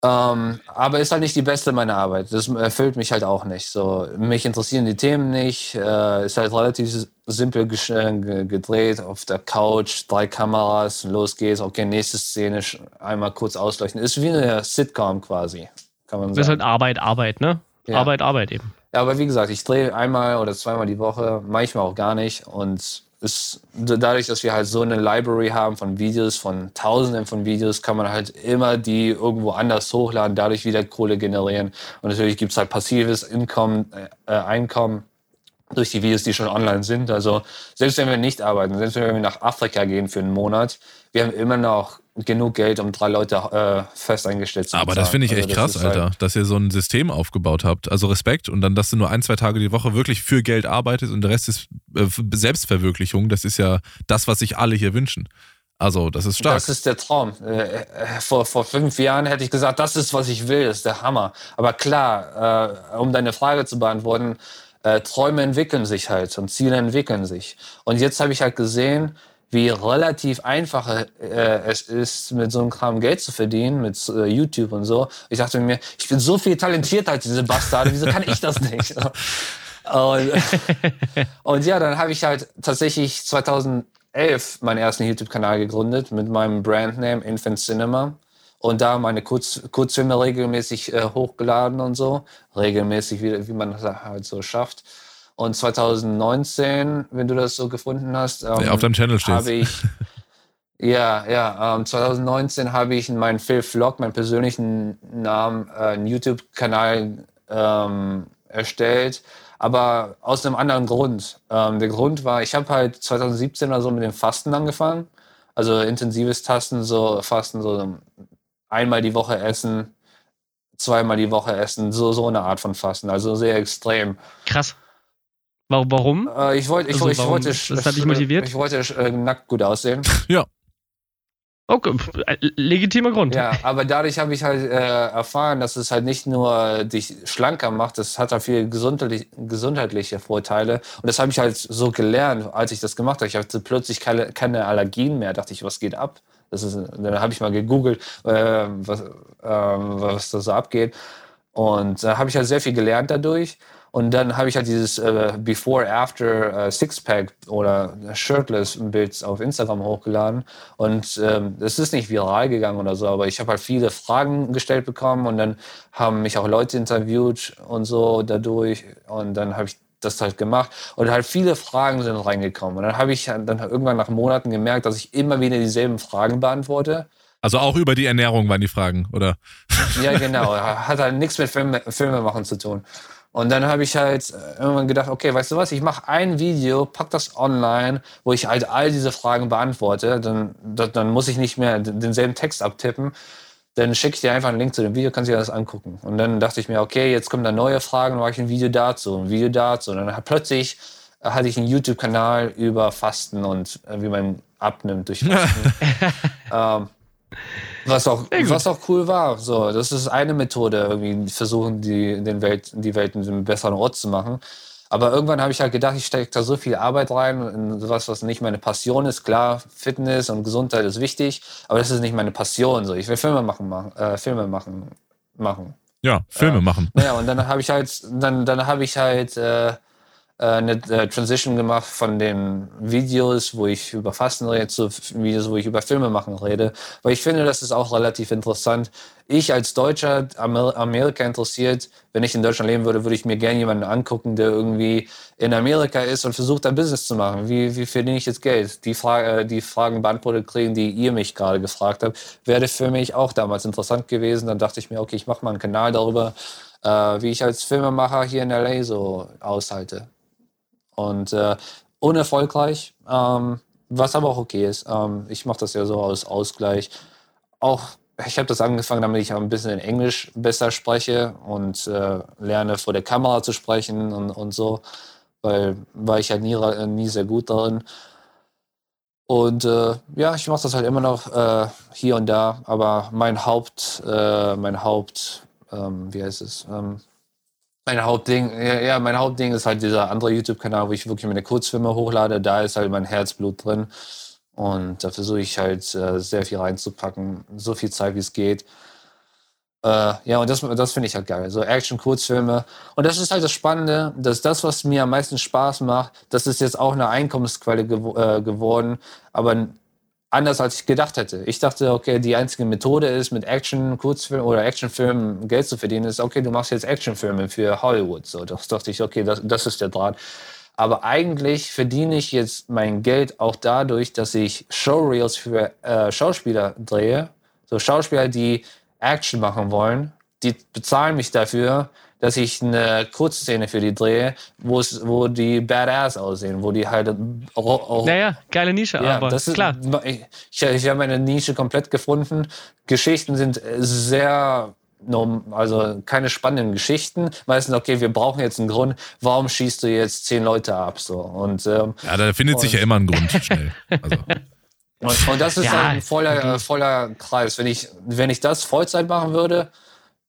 Ähm, aber ist halt nicht die beste meiner Arbeit. Das erfüllt mich halt auch nicht. So, mich interessieren die Themen nicht. Äh, ist halt relativ simpel gedreht auf der Couch, drei Kameras, los geht's. Okay, nächste Szene, einmal kurz ausleuchten. Ist wie eine Sitcom quasi, kann man sagen. Das ist halt Arbeit, Arbeit, ne? Ja. Arbeit, Arbeit eben. Ja, aber wie gesagt, ich drehe einmal oder zweimal die Woche, manchmal auch gar nicht. Und ist, dadurch, dass wir halt so eine Library haben von Videos, von Tausenden von Videos, kann man halt immer die irgendwo anders hochladen, dadurch wieder Kohle generieren. Und natürlich gibt es halt passives Income, äh, Einkommen durch die Videos, die schon online sind. Also selbst wenn wir nicht arbeiten, selbst wenn wir nach Afrika gehen für einen Monat, wir haben immer noch genug Geld, um drei Leute äh, fest eingestellt zu Aber das finde ich echt also, krass, Alter, halt dass ihr so ein System aufgebaut habt. Also Respekt und dann, dass du nur ein, zwei Tage die Woche wirklich für Geld arbeitest und der Rest ist äh, Selbstverwirklichung. Das ist ja das, was sich alle hier wünschen. Also, das ist stark. Das ist der Traum. Äh, äh, vor, vor fünf Jahren hätte ich gesagt, das ist, was ich will, das ist der Hammer. Aber klar, äh, um deine Frage zu beantworten, äh, Träume entwickeln sich halt und Ziele entwickeln sich. Und jetzt habe ich halt gesehen, wie relativ einfach äh, es ist, mit so einem Kram Geld zu verdienen, mit äh, YouTube und so. Ich dachte mir, ich bin so viel talentierter als diese Bastarde, wieso kann ich das nicht? und, und ja, dann habe ich halt tatsächlich 2011 meinen ersten YouTube-Kanal gegründet mit meinem Brandname Infant Cinema und da meine Kurz, Kurzfilme regelmäßig äh, hochgeladen und so. Regelmäßig, wie, wie man das halt so schafft. Und 2019, wenn du das so gefunden hast, ähm, ja, auf deinem Channel steht. Habe ich, ja, ja, ähm, 2019 habe ich in meinen Phil Vlog, meinen persönlichen Namen, äh, einen YouTube-Kanal ähm, erstellt, aber aus einem anderen Grund. Ähm, der Grund war, ich habe halt 2017 oder so mit dem Fasten angefangen, also intensives Tasten, so Fasten, so einmal die Woche essen, zweimal die Woche essen, so so eine Art von Fasten, also sehr extrem. Krass. Warum? Äh, ich, wollt, ich, also, ich warum? wollte. Das hat dich motiviert? Ich wollte äh, nackt gut aussehen. ja. Okay, äh, legitimer Grund. Ja, aber dadurch habe ich halt äh, erfahren, dass es halt nicht nur dich schlanker macht, das hat auch viele gesundheitlich, gesundheitliche Vorteile. Und das habe ich halt so gelernt, als ich das gemacht habe. Ich hatte plötzlich keine, keine Allergien mehr. Da dachte ich, was geht ab? Das ist, dann habe ich mal gegoogelt, äh, was, äh, was da so abgeht. Und da habe ich halt sehr viel gelernt dadurch. Und dann habe ich halt dieses äh, Before-After äh, Sixpack oder Shirtless-Bild auf Instagram hochgeladen. Und ähm, es ist nicht viral gegangen oder so, aber ich habe halt viele Fragen gestellt bekommen und dann haben mich auch Leute interviewt und so dadurch. Und dann habe ich das halt gemacht und halt viele Fragen sind reingekommen. Und dann habe ich dann irgendwann nach Monaten gemerkt, dass ich immer wieder dieselben Fragen beantworte. Also auch über die Ernährung waren die Fragen, oder? Ja, genau. Hat halt nichts mit Filme, Filme machen zu tun. Und dann habe ich halt irgendwann gedacht, okay, weißt du was, ich mache ein Video, pack das online, wo ich halt all diese Fragen beantworte. Dann, dann muss ich nicht mehr denselben Text abtippen. Dann schicke ich dir einfach einen Link zu dem Video, kannst du dir das angucken. Und dann dachte ich mir, okay, jetzt kommen da neue Fragen, mache ich ein Video dazu, ein Video dazu. Und dann plötzlich hatte ich einen YouTube-Kanal über Fasten und äh, wie man abnimmt durch Fasten. ähm, was auch, was auch cool war. So, das ist eine Methode, irgendwie versuchen, die, den Welt, die Welt einen besseren Ort zu machen. Aber irgendwann habe ich halt gedacht, ich stecke da so viel Arbeit rein in sowas, was nicht meine Passion ist. Klar, Fitness und Gesundheit ist wichtig, aber das ist nicht meine Passion. So, ich will Filme machen, machen äh, Filme machen, machen. Ja, Filme äh, machen. Ja, und dann habe ich halt, dann, dann habe ich halt äh, äh, eine äh, Transition gemacht von den Videos, wo ich über Fasten rede, zu Videos, wo ich über Filme machen rede. Weil ich finde, das ist auch relativ interessant. Ich als Deutscher, Amer Amerika interessiert, wenn ich in Deutschland leben würde, würde ich mir gerne jemanden angucken, der irgendwie in Amerika ist und versucht, ein Business zu machen. Wie, wie verdiene ich jetzt Geld? Die, Frage, äh, die Fragen beantwortet kriegen, die ihr mich gerade gefragt habt, wäre für mich auch damals interessant gewesen. Dann dachte ich mir, okay, ich mache mal einen Kanal darüber, äh, wie ich als Filmemacher hier in LA so aushalte. Und äh, unerfolgreich, ähm, was aber auch okay ist. Ähm, ich mache das ja so aus Ausgleich. Auch ich habe das angefangen, damit ich ein bisschen Englisch besser spreche und äh, lerne vor der Kamera zu sprechen und, und so, weil war ich halt nie, nie sehr gut darin. Und äh, ja, ich mache das halt immer noch äh, hier und da, aber mein Haupt, äh, mein Haupt, ähm, wie heißt es? Ähm, mein Hauptding, ja, ja, mein Hauptding ist halt dieser andere YouTube-Kanal, wo ich wirklich meine Kurzfilme hochlade. Da ist halt mein Herzblut drin. Und da versuche ich halt äh, sehr viel reinzupacken, so viel Zeit wie es geht. Äh, ja, und das, das finde ich halt geil. So Action-Kurzfilme. Und das ist halt das Spannende, dass das, was mir am meisten Spaß macht, das ist jetzt auch eine Einkommensquelle gew äh, geworden. Aber anders als ich gedacht hätte. Ich dachte, okay, die einzige Methode ist, mit Action, Kurzfilmen oder Actionfilmen Geld zu verdienen, ist, okay, du machst jetzt Actionfilme für Hollywood. So, das dachte ich, okay, das, das ist der Draht. Aber eigentlich verdiene ich jetzt mein Geld auch dadurch, dass ich Showreels für äh, Schauspieler drehe. So Schauspieler, die Action machen wollen, die bezahlen mich dafür, dass ich eine Kurzszene für die drehe, wo es, wo die badass aussehen, wo die halt. Auch, naja, geile Nische, ja, aber das ist, klar. Ich, ich habe meine Nische komplett gefunden. Geschichten sind sehr also keine spannenden Geschichten. Meistens, okay, wir brauchen jetzt einen Grund, warum schießt du jetzt zehn Leute ab? So. Und, ähm, ja, da findet sich ja immer ein Grund schnell. Also. Und, und, das ist ja, ein voller, voller Kreis. Wenn ich, wenn ich das Vollzeit machen würde,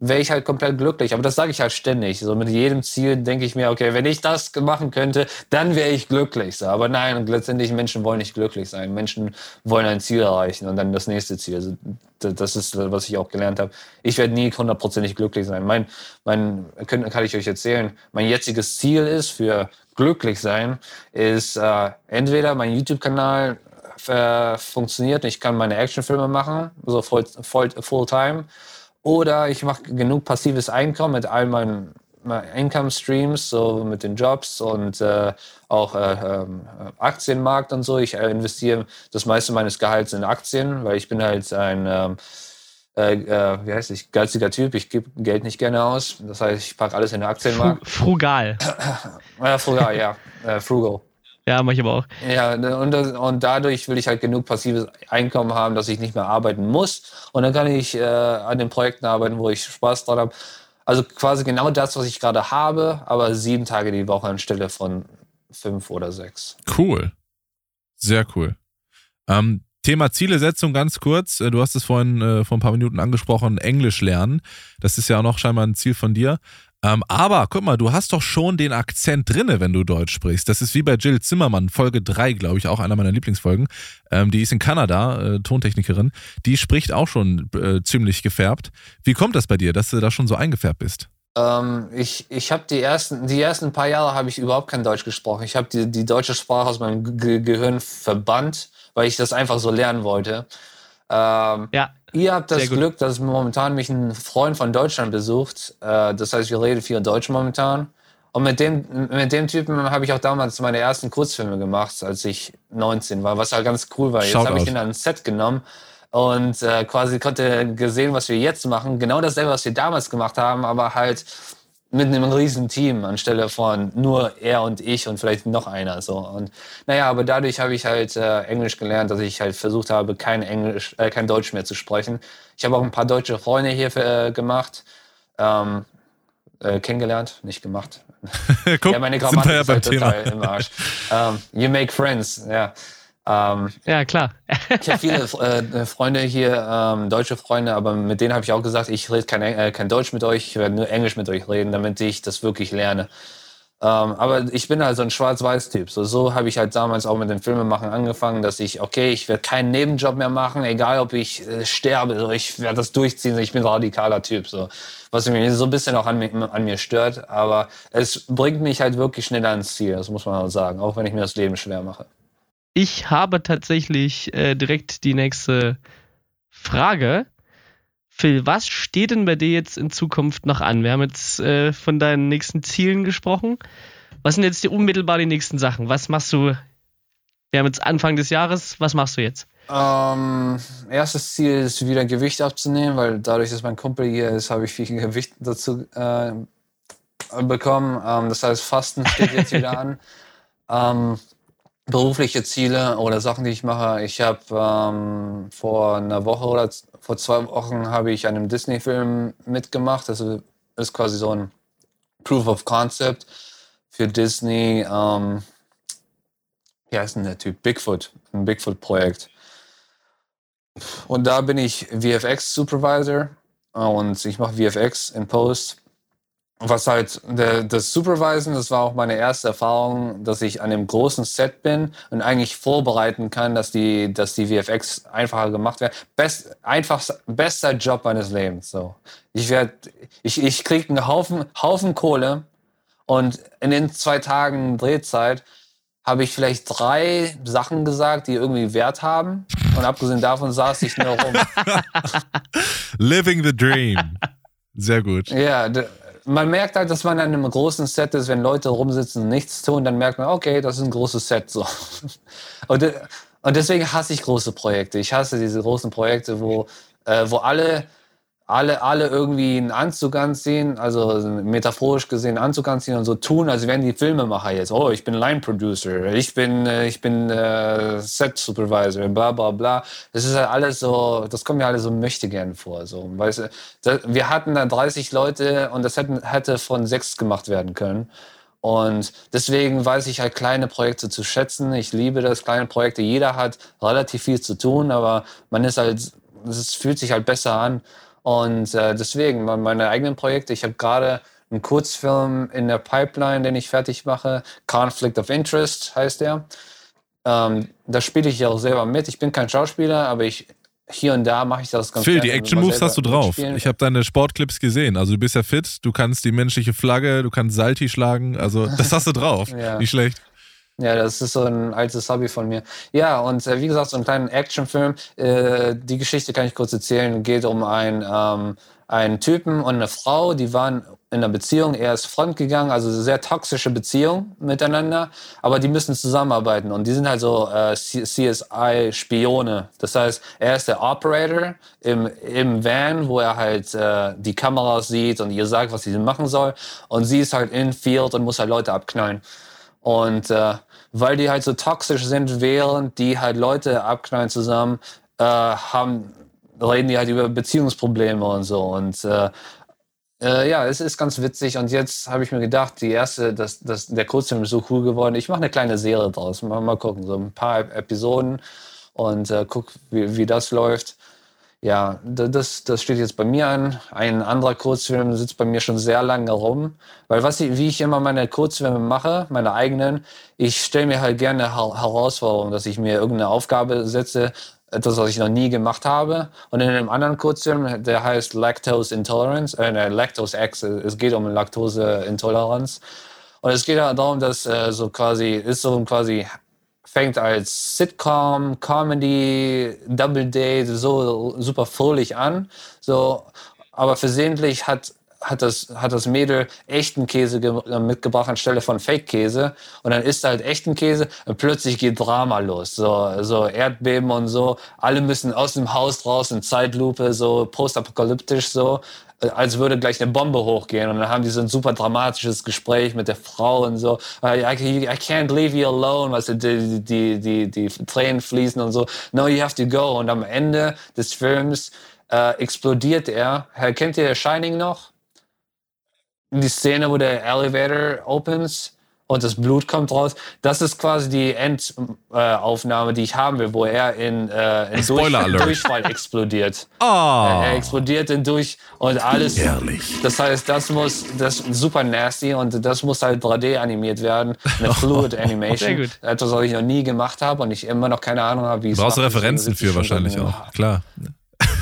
wäre ich halt komplett glücklich. Aber das sage ich halt ständig. So mit jedem Ziel denke ich mir, okay, wenn ich das machen könnte, dann wäre ich glücklich. So. Aber nein, letztendlich Menschen wollen nicht glücklich sein. Menschen wollen ein Ziel erreichen und dann das nächste Ziel. Also, das ist, was ich auch gelernt habe. Ich werde nie hundertprozentig glücklich sein. Mein, mein, kann, kann ich euch erzählen, mein jetziges Ziel ist für glücklich sein, ist äh, entweder mein YouTube-Kanal äh, funktioniert ich kann meine Actionfilme machen, so voll, voll, full time oder ich mache genug passives Einkommen mit all meinen Income Streams, so mit den Jobs und äh, auch äh, äh, Aktienmarkt und so. Ich äh, investiere das meiste meines Gehalts in Aktien, weil ich bin halt ein, ähm, äh, äh, wie heißt ich, geiziger Typ. Ich gebe Geld nicht gerne aus. Das heißt, ich packe alles in den Aktienmarkt. Frugal. ja, frugal, ja. frugal. Ja, mache ich aber auch. Ja, und, und dadurch will ich halt genug passives Einkommen haben, dass ich nicht mehr arbeiten muss. Und dann kann ich äh, an den Projekten arbeiten, wo ich Spaß dran habe. Also quasi genau das, was ich gerade habe, aber sieben Tage die Woche anstelle von fünf oder sechs. Cool. Sehr cool. Ähm, Thema Zielesetzung ganz kurz. Äh, du hast es vorhin äh, vor ein paar Minuten angesprochen, Englisch lernen. Das ist ja auch noch scheinbar ein Ziel von dir. Ähm, aber guck mal, du hast doch schon den Akzent drinne, wenn du Deutsch sprichst. Das ist wie bei Jill Zimmermann, Folge 3, glaube ich, auch einer meiner Lieblingsfolgen. Ähm, die ist in Kanada, äh, Tontechnikerin. Die spricht auch schon äh, ziemlich gefärbt. Wie kommt das bei dir, dass du da schon so eingefärbt bist? Ähm, ich ich habe die ersten, die ersten paar Jahre habe ich überhaupt kein Deutsch gesprochen. Ich habe die, die deutsche Sprache aus meinem Ge Gehirn verbannt, weil ich das einfach so lernen wollte. Ähm, ja. Ihr habt das Glück, dass momentan mich ein Freund von Deutschland besucht. Äh, das heißt, wir reden viel Deutsch momentan. Und mit dem, mit dem Typen habe ich auch damals meine ersten Kurzfilme gemacht, als ich 19 war, was halt ganz cool war. Jetzt habe ich ihn an ein Set genommen und äh, quasi konnte gesehen, was wir jetzt machen. Genau dasselbe, was wir damals gemacht haben, aber halt mit einem riesen Team anstelle von nur er und ich und vielleicht noch einer so. Und naja aber dadurch habe ich halt äh, Englisch gelernt dass ich halt versucht habe kein Englisch äh, kein Deutsch mehr zu sprechen. Ich habe auch ein paar deutsche Freunde hier äh, gemacht ähm, äh, kennengelernt nicht gemacht. Guck, ja meine Grammatik ja ist halt total im Arsch. Um, ähm, you make friends ja ähm, ja, klar. ich habe viele äh, Freunde hier, ähm, deutsche Freunde, aber mit denen habe ich auch gesagt, ich rede kein, äh, kein Deutsch mit euch, ich werde nur Englisch mit euch reden, damit ich das wirklich lerne. Ähm, aber ich bin halt so ein Schwarz-Weiß-Typ. So, so habe ich halt damals auch mit dem Filmemachen angefangen, dass ich, okay, ich werde keinen Nebenjob mehr machen, egal ob ich äh, sterbe, so, ich werde das durchziehen, ich bin ein radikaler Typ. So. Was mich so ein bisschen auch an, an mir stört, aber es bringt mich halt wirklich schneller ans Ziel, das muss man auch sagen, auch wenn ich mir das Leben schwer mache. Ich habe tatsächlich äh, direkt die nächste Frage. Phil, was steht denn bei dir jetzt in Zukunft noch an? Wir haben jetzt äh, von deinen nächsten Zielen gesprochen. Was sind jetzt die unmittelbar die nächsten Sachen? Was machst du? Wir haben jetzt Anfang des Jahres. Was machst du jetzt? Ähm, erstes Ziel ist wieder Gewicht abzunehmen, weil dadurch, dass mein Kumpel hier ist, habe ich viel Gewicht dazu äh, bekommen. Ähm, das heißt, Fasten steht jetzt wieder an. Ähm, berufliche Ziele oder Sachen, die ich mache. Ich habe ähm, vor einer Woche oder vor zwei Wochen habe ich an einem Disney-Film mitgemacht. Das ist quasi so ein Proof of Concept für Disney. Ähm, wie heißt denn der Typ? Bigfoot, ein Bigfoot-Projekt. Und da bin ich VFX-Supervisor und ich mache VFX in Post was halt das Supervisen, das war auch meine erste Erfahrung, dass ich an einem großen Set bin und eigentlich vorbereiten kann, dass die, dass die VFX einfacher gemacht werden. Best, einfach, bester Job meines Lebens. So, ich werde, ich, ich krieg einen Haufen, Haufen Kohle und in den zwei Tagen Drehzeit habe ich vielleicht drei Sachen gesagt, die irgendwie Wert haben. Und abgesehen davon saß ich nur rum. Living the dream. Sehr gut. Ja, man merkt halt, dass man an einem großen Set ist, wenn Leute rumsitzen und nichts tun, dann merkt man, okay, das ist ein großes Set. So. Und, und deswegen hasse ich große Projekte. Ich hasse diese großen Projekte, wo, äh, wo alle alle, alle irgendwie einen Anzug anziehen, also metaphorisch gesehen einen Anzug anziehen und so tun, als wären die Filmemacher jetzt. Oh, ich bin Line Producer, ich bin, äh, ich bin äh, Set Supervisor, bla bla bla. Das ist halt alles so, das kommt mir alles so möchte gern vor. So. Weißt du, da, wir hatten da 30 Leute und das hätten, hätte von sechs gemacht werden können. Und deswegen weiß ich halt kleine Projekte zu schätzen. Ich liebe das, kleine Projekte. Jeder hat relativ viel zu tun, aber man ist halt, es fühlt sich halt besser an. Und äh, deswegen, meine eigenen Projekte, ich habe gerade einen Kurzfilm in der Pipeline, den ich fertig mache. Conflict of Interest heißt der. Ähm, da spiele ich ja auch selber mit. Ich bin kein Schauspieler, aber ich hier und da mache ich das ganz Phil, die Action Moves hast du drauf. Ich habe deine Sportclips gesehen. Also du bist ja fit, du kannst die menschliche Flagge, du kannst Salti schlagen. Also das hast du drauf. ja. Nicht schlecht. Ja, das ist so ein altes Hobby von mir. Ja, und äh, wie gesagt, so einen kleinen Actionfilm. Äh, die Geschichte kann ich kurz erzählen. Geht um ein, ähm, einen Typen und eine Frau, die waren in einer Beziehung. Er ist fremdgegangen, also eine sehr toxische Beziehung miteinander. Aber die müssen zusammenarbeiten und die sind halt so äh, CSI-Spione. Das heißt, er ist der Operator im, im Van, wo er halt äh, die Kameras sieht und ihr sagt, was sie machen soll. Und sie ist halt in Field und muss halt Leute abknallen. Und äh, weil die halt so toxisch sind, während die halt Leute abknallen zusammen, äh, haben, reden die halt über Beziehungsprobleme und so. Und äh, äh, ja, es ist ganz witzig. Und jetzt habe ich mir gedacht, die erste, das, das, der Kurzfilm ist so cool geworden. Ich mache eine kleine Serie draus. Mal, mal gucken, so ein paar Episoden und äh, guck, wie, wie das läuft ja, das, das steht jetzt bei mir an. Ein anderer Kurzfilm sitzt bei mir schon sehr lange rum. Weil was ich, wie ich immer meine Kurzfilme mache, meine eigenen, ich stelle mir halt gerne Herausforderungen, dass ich mir irgendeine Aufgabe setze, etwas, was ich noch nie gemacht habe. Und in einem anderen Kurzfilm, der heißt Lactose Intolerance, äh, Lactose X, es geht um Laktoseintoleranz. Und es geht darum, dass äh, so quasi, ist so quasi, fängt als Sitcom, Comedy, Double Date, so super fröhlich an. So, aber versehentlich hat hat das, hat das Mädel echten Käse mitgebracht anstelle von Fake-Käse. Und dann isst er halt echten Käse und plötzlich geht Drama los. So, so Erdbeben und so. Alle müssen aus dem Haus raus in Zeitlupe, so postapokalyptisch so als würde gleich eine Bombe hochgehen. Und dann haben die so ein super dramatisches Gespräch mit der Frau und so. I, I can't leave you alone. Weißt die, die, die, die Tränen fließen und so. No, you have to go. Und am Ende des Films äh, explodiert er. Kennt ihr Shining noch? die Szene, wo der Elevator opens und das Blut kommt raus. Das ist quasi die Endaufnahme, äh, die ich haben will, wo er in, äh, in Durch Durchfall explodiert. Oh. Er, er, explodiert in Durch und alles. Ehrlich. Das heißt, das muss, das ist super nasty und das muss halt 3D animiert werden. Eine Fluid Animation. Sehr gut. Etwas, was ich noch nie gemacht habe und ich immer noch keine Ahnung habe, wie es Du brauchst Referenzen für wahrscheinlich auch. Klar.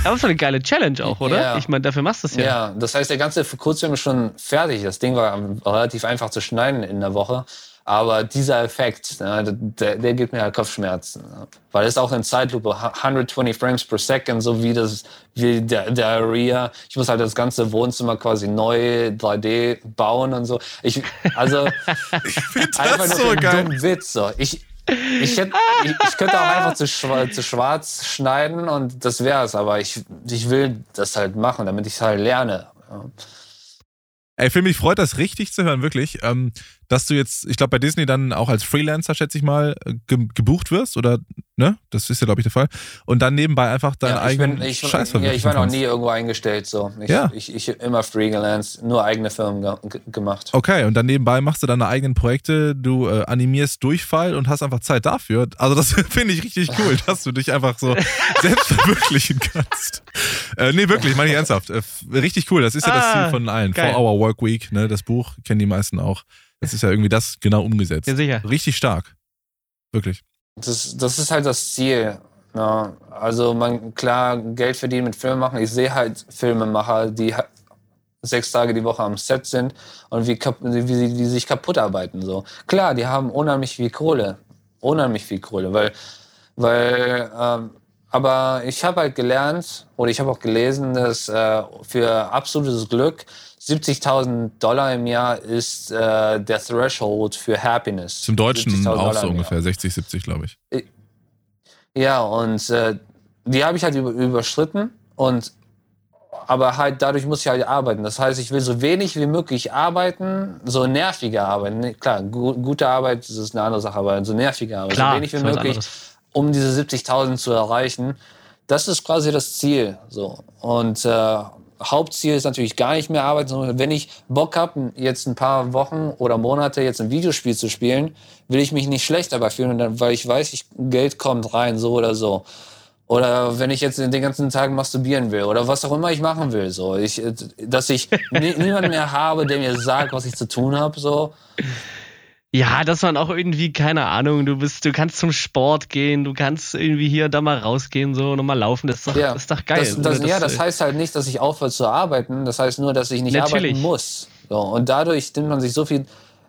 Aber für eine geile Challenge auch, oder? Ja. Ich meine, dafür machst du es ja. Ja, das heißt, der ganze Kurzfilm ist schon fertig. Das Ding war relativ einfach zu schneiden in der Woche. Aber dieser Effekt, ne, der, der gibt mir halt Kopfschmerzen. Ne? Weil es auch in Zeitlupe 120 Frames per Second, so wie das, wie der, der Area. Ich muss halt das ganze Wohnzimmer quasi neu 3D bauen und so. Ich, also, ich einfach nur so ein geil. Witz. So. Ich, ich, hätte, ich, ich, könnte auch einfach zu, schwarz, zu schwarz schneiden und das wäre es, aber ich, ich will das halt machen, damit ich es halt lerne. Ey, Phil, mich freut das richtig zu hören, wirklich, ähm, dass du jetzt, ich glaube, bei Disney dann auch als Freelancer, schätze ich mal, ge gebucht wirst oder, ne? Das ist ja, glaube ich, der Fall. Und dann nebenbei einfach deinen ja, eigenen bin, ich, Scheiß Ja, ich war noch nie irgendwo eingestellt, so. Ich, ja. ich, ich immer Freelance, nur eigene Firmen ge gemacht. Okay, und dann nebenbei machst du deine eigenen Projekte, du äh, animierst Durchfall und hast einfach Zeit dafür. Also das finde ich richtig cool, dass du dich einfach so selbst verwirklichen kannst. Äh, nee, wirklich, meine ich ernsthaft. Äh, richtig cool, das ist ja das Ziel ah, von allen. Four Hour Work Week, ne, das Buch kennen die meisten auch. Das ist ja irgendwie das genau umgesetzt. Ja, sicher. Richtig stark. Wirklich. Das, das ist halt das Ziel. Ne? also man, klar, Geld verdienen mit Filmen machen. Ich sehe halt Filmemacher, die sechs Tage die Woche am Set sind und wie, wie sie die sich kaputt arbeiten. So. Klar, die haben unheimlich viel Kohle. Unheimlich viel Kohle, weil, weil ähm, aber ich habe halt gelernt oder ich habe auch gelesen, dass äh, für absolutes Glück 70.000 Dollar im Jahr ist äh, der Threshold für Happiness. Zum Deutschen auch so ungefähr 60, 70, glaube ich. Ja, und äh, die habe ich halt über, überschritten und aber halt dadurch muss ich halt arbeiten. Das heißt, ich will so wenig wie möglich arbeiten, so nervige Arbeit. Klar, gu gute Arbeit das ist eine andere Sache, aber so nervige Arbeit, Klar, so wenig wie möglich, um diese 70.000 zu erreichen. Das ist quasi das Ziel. So und äh, Hauptziel ist natürlich gar nicht mehr arbeiten, sondern wenn ich Bock habe, jetzt ein paar Wochen oder Monate jetzt ein Videospiel zu spielen, will ich mich nicht schlecht dabei fühlen, weil ich weiß, ich, Geld kommt rein, so oder so. Oder wenn ich jetzt den ganzen Tag masturbieren will oder was auch immer ich machen will, so ich, dass ich niemanden mehr habe, der mir sagt, was ich zu tun habe, so ja, dass man auch irgendwie, keine Ahnung, du bist, du kannst zum Sport gehen, du kannst irgendwie hier da mal rausgehen, so nochmal laufen, das ist doch, ja, das ist doch geil. Das, das, ja, das heißt halt nicht, dass ich aufhöre zu arbeiten, das heißt nur, dass ich nicht Natürlich. arbeiten muss. So, und dadurch nimmt man sich so viel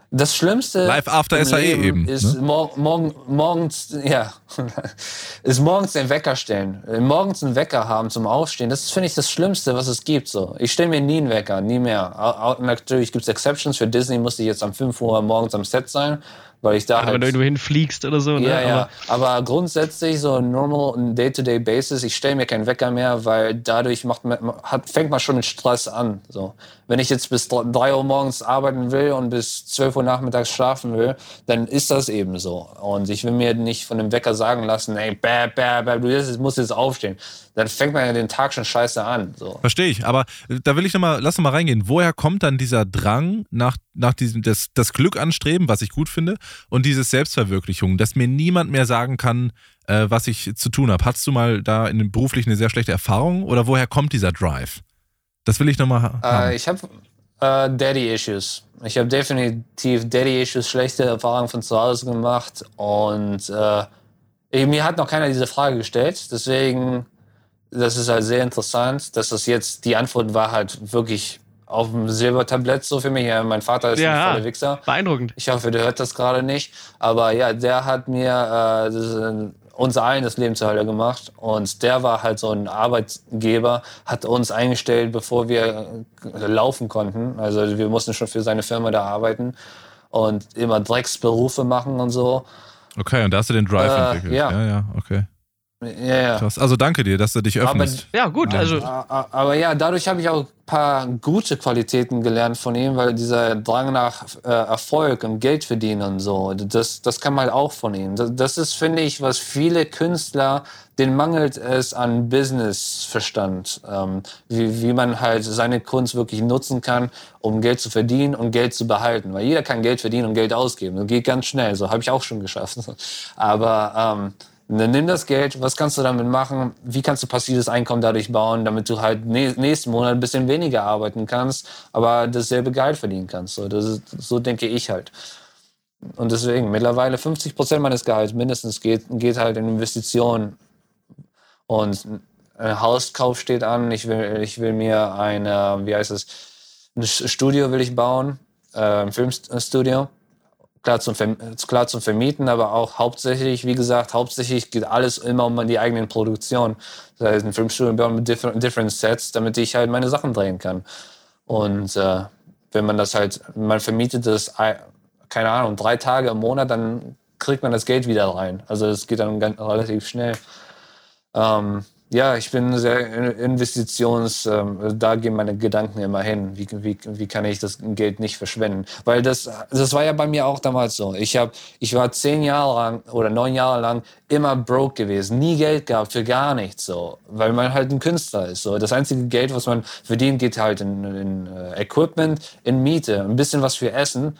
das Schlimmste Live after SAE eben, ist ne? mor morgen, morgens, ja, ist morgens den Wecker stellen. Morgens einen Wecker haben zum Aufstehen, das finde ich das Schlimmste, was es gibt. So. Ich stelle mir nie einen Wecker, nie mehr. Natürlich gibt es Exceptions. Für Disney musste ich jetzt um 5 Uhr morgens am Set sein weil ich da also halt, wenn du hinfliegst oder so. Ne? Ja, ja. Aber, aber grundsätzlich so normal Day-to-Day Basis, ich stelle mir keinen Wecker mehr, weil dadurch macht man, hat, fängt man schon mit Stress an. So, wenn ich jetzt bis drei Uhr morgens arbeiten will und bis zwölf Uhr nachmittags schlafen will, dann ist das eben so. Und ich will mir nicht von dem Wecker sagen lassen, ey, bäh, bäh, bäh, du musst jetzt aufstehen dann fängt man ja den Tag schon scheiße an. So. Verstehe ich, aber äh, da will ich nochmal, lass uns mal reingehen. Woher kommt dann dieser Drang nach, nach diesem, das, das Glück anstreben, was ich gut finde, und diese Selbstverwirklichung, dass mir niemand mehr sagen kann, äh, was ich zu tun habe. Hattest du mal da in dem beruflichen eine sehr schlechte Erfahrung oder woher kommt dieser Drive? Das will ich nochmal haben. Äh, ich habe äh, Daddy-Issues. Ich habe definitiv Daddy-Issues, schlechte Erfahrungen von zu Hause gemacht und äh, Mir hat noch keiner diese Frage gestellt, deswegen, das ist halt sehr interessant, dass das jetzt, die Antwort war halt wirklich auf dem Silbertablett so für mich. Ja, mein Vater ist Ja, ein voller Wichser. Beeindruckend. Ich hoffe, der hört das gerade nicht. Aber ja, der hat mir äh, das ist, äh, uns allen das Leben zur Hölle gemacht. Und der war halt so ein Arbeitgeber, hat uns eingestellt, bevor wir äh, laufen konnten. Also wir mussten schon für seine Firma da arbeiten und immer Drecksberufe machen und so. Okay, und da hast du den Drive Äh, entwickelt. ja. ja, ja, okay. Ja, ja. Krass. Also danke dir, dass du dich öffnest. Ja, gut, also Aber ja, dadurch habe ich auch ein paar gute Qualitäten gelernt von ihm, weil dieser Drang nach äh, Erfolg und Geld verdienen und so, das, das kam halt auch von ihm. Das, das ist, finde ich, was viele Künstler, denen mangelt es an Businessverstand, ähm, wie, wie man halt seine Kunst wirklich nutzen kann, um Geld zu verdienen und Geld zu behalten. Weil jeder kann Geld verdienen und Geld ausgeben. Das geht ganz schnell, so habe ich auch schon geschafft. Aber ähm, dann nimm das Geld, was kannst du damit machen? Wie kannst du passives Einkommen dadurch bauen, damit du halt nä- nächsten Monat ein bisschen weniger arbeiten kannst, aber dasselbe Geld verdienen kannst? So, ist, so denke ich halt. Und deswegen, mittlerweile 50 Prozent meines Gehalts mindestens geht, geht halt in Investitionen. Und ein Hauskauf steht an. Ich will, ich will mir ein, äh, wie heißt es, ein Studio will ich bauen, äh, ein Filmstudio klar zum, Verm- klar zum Vermieten, aber auch hauptsächlich, wie gesagt, hauptsächlich geht alles immer um die eigenen Produktion. Das heißt, ein Filmstudio mit different, different Sets, damit ich halt meine Sachen drehen kann. Und äh, wenn man das halt, man vermietet das, ei- keine Ahnung, drei Tage im Monat, dann kriegt man das Geld wieder rein. Also es geht dann ganz, relativ schnell. Ähm, ja, ich bin sehr in- investitions, ähm, da gehen meine Gedanken immer hin. Wie, wie, wie kann ich das Geld nicht verschwenden? Weil das, das war ja bei mir auch damals so. Ich hab, ich war zehn Jahre lang oder neun Jahre lang immer broke gewesen, nie Geld gehabt für gar nichts so, weil man halt ein Künstler ist. So, das einzige Geld, was man verdient, geht halt in, in äh, Equipment, in Miete, ein bisschen was für Essen.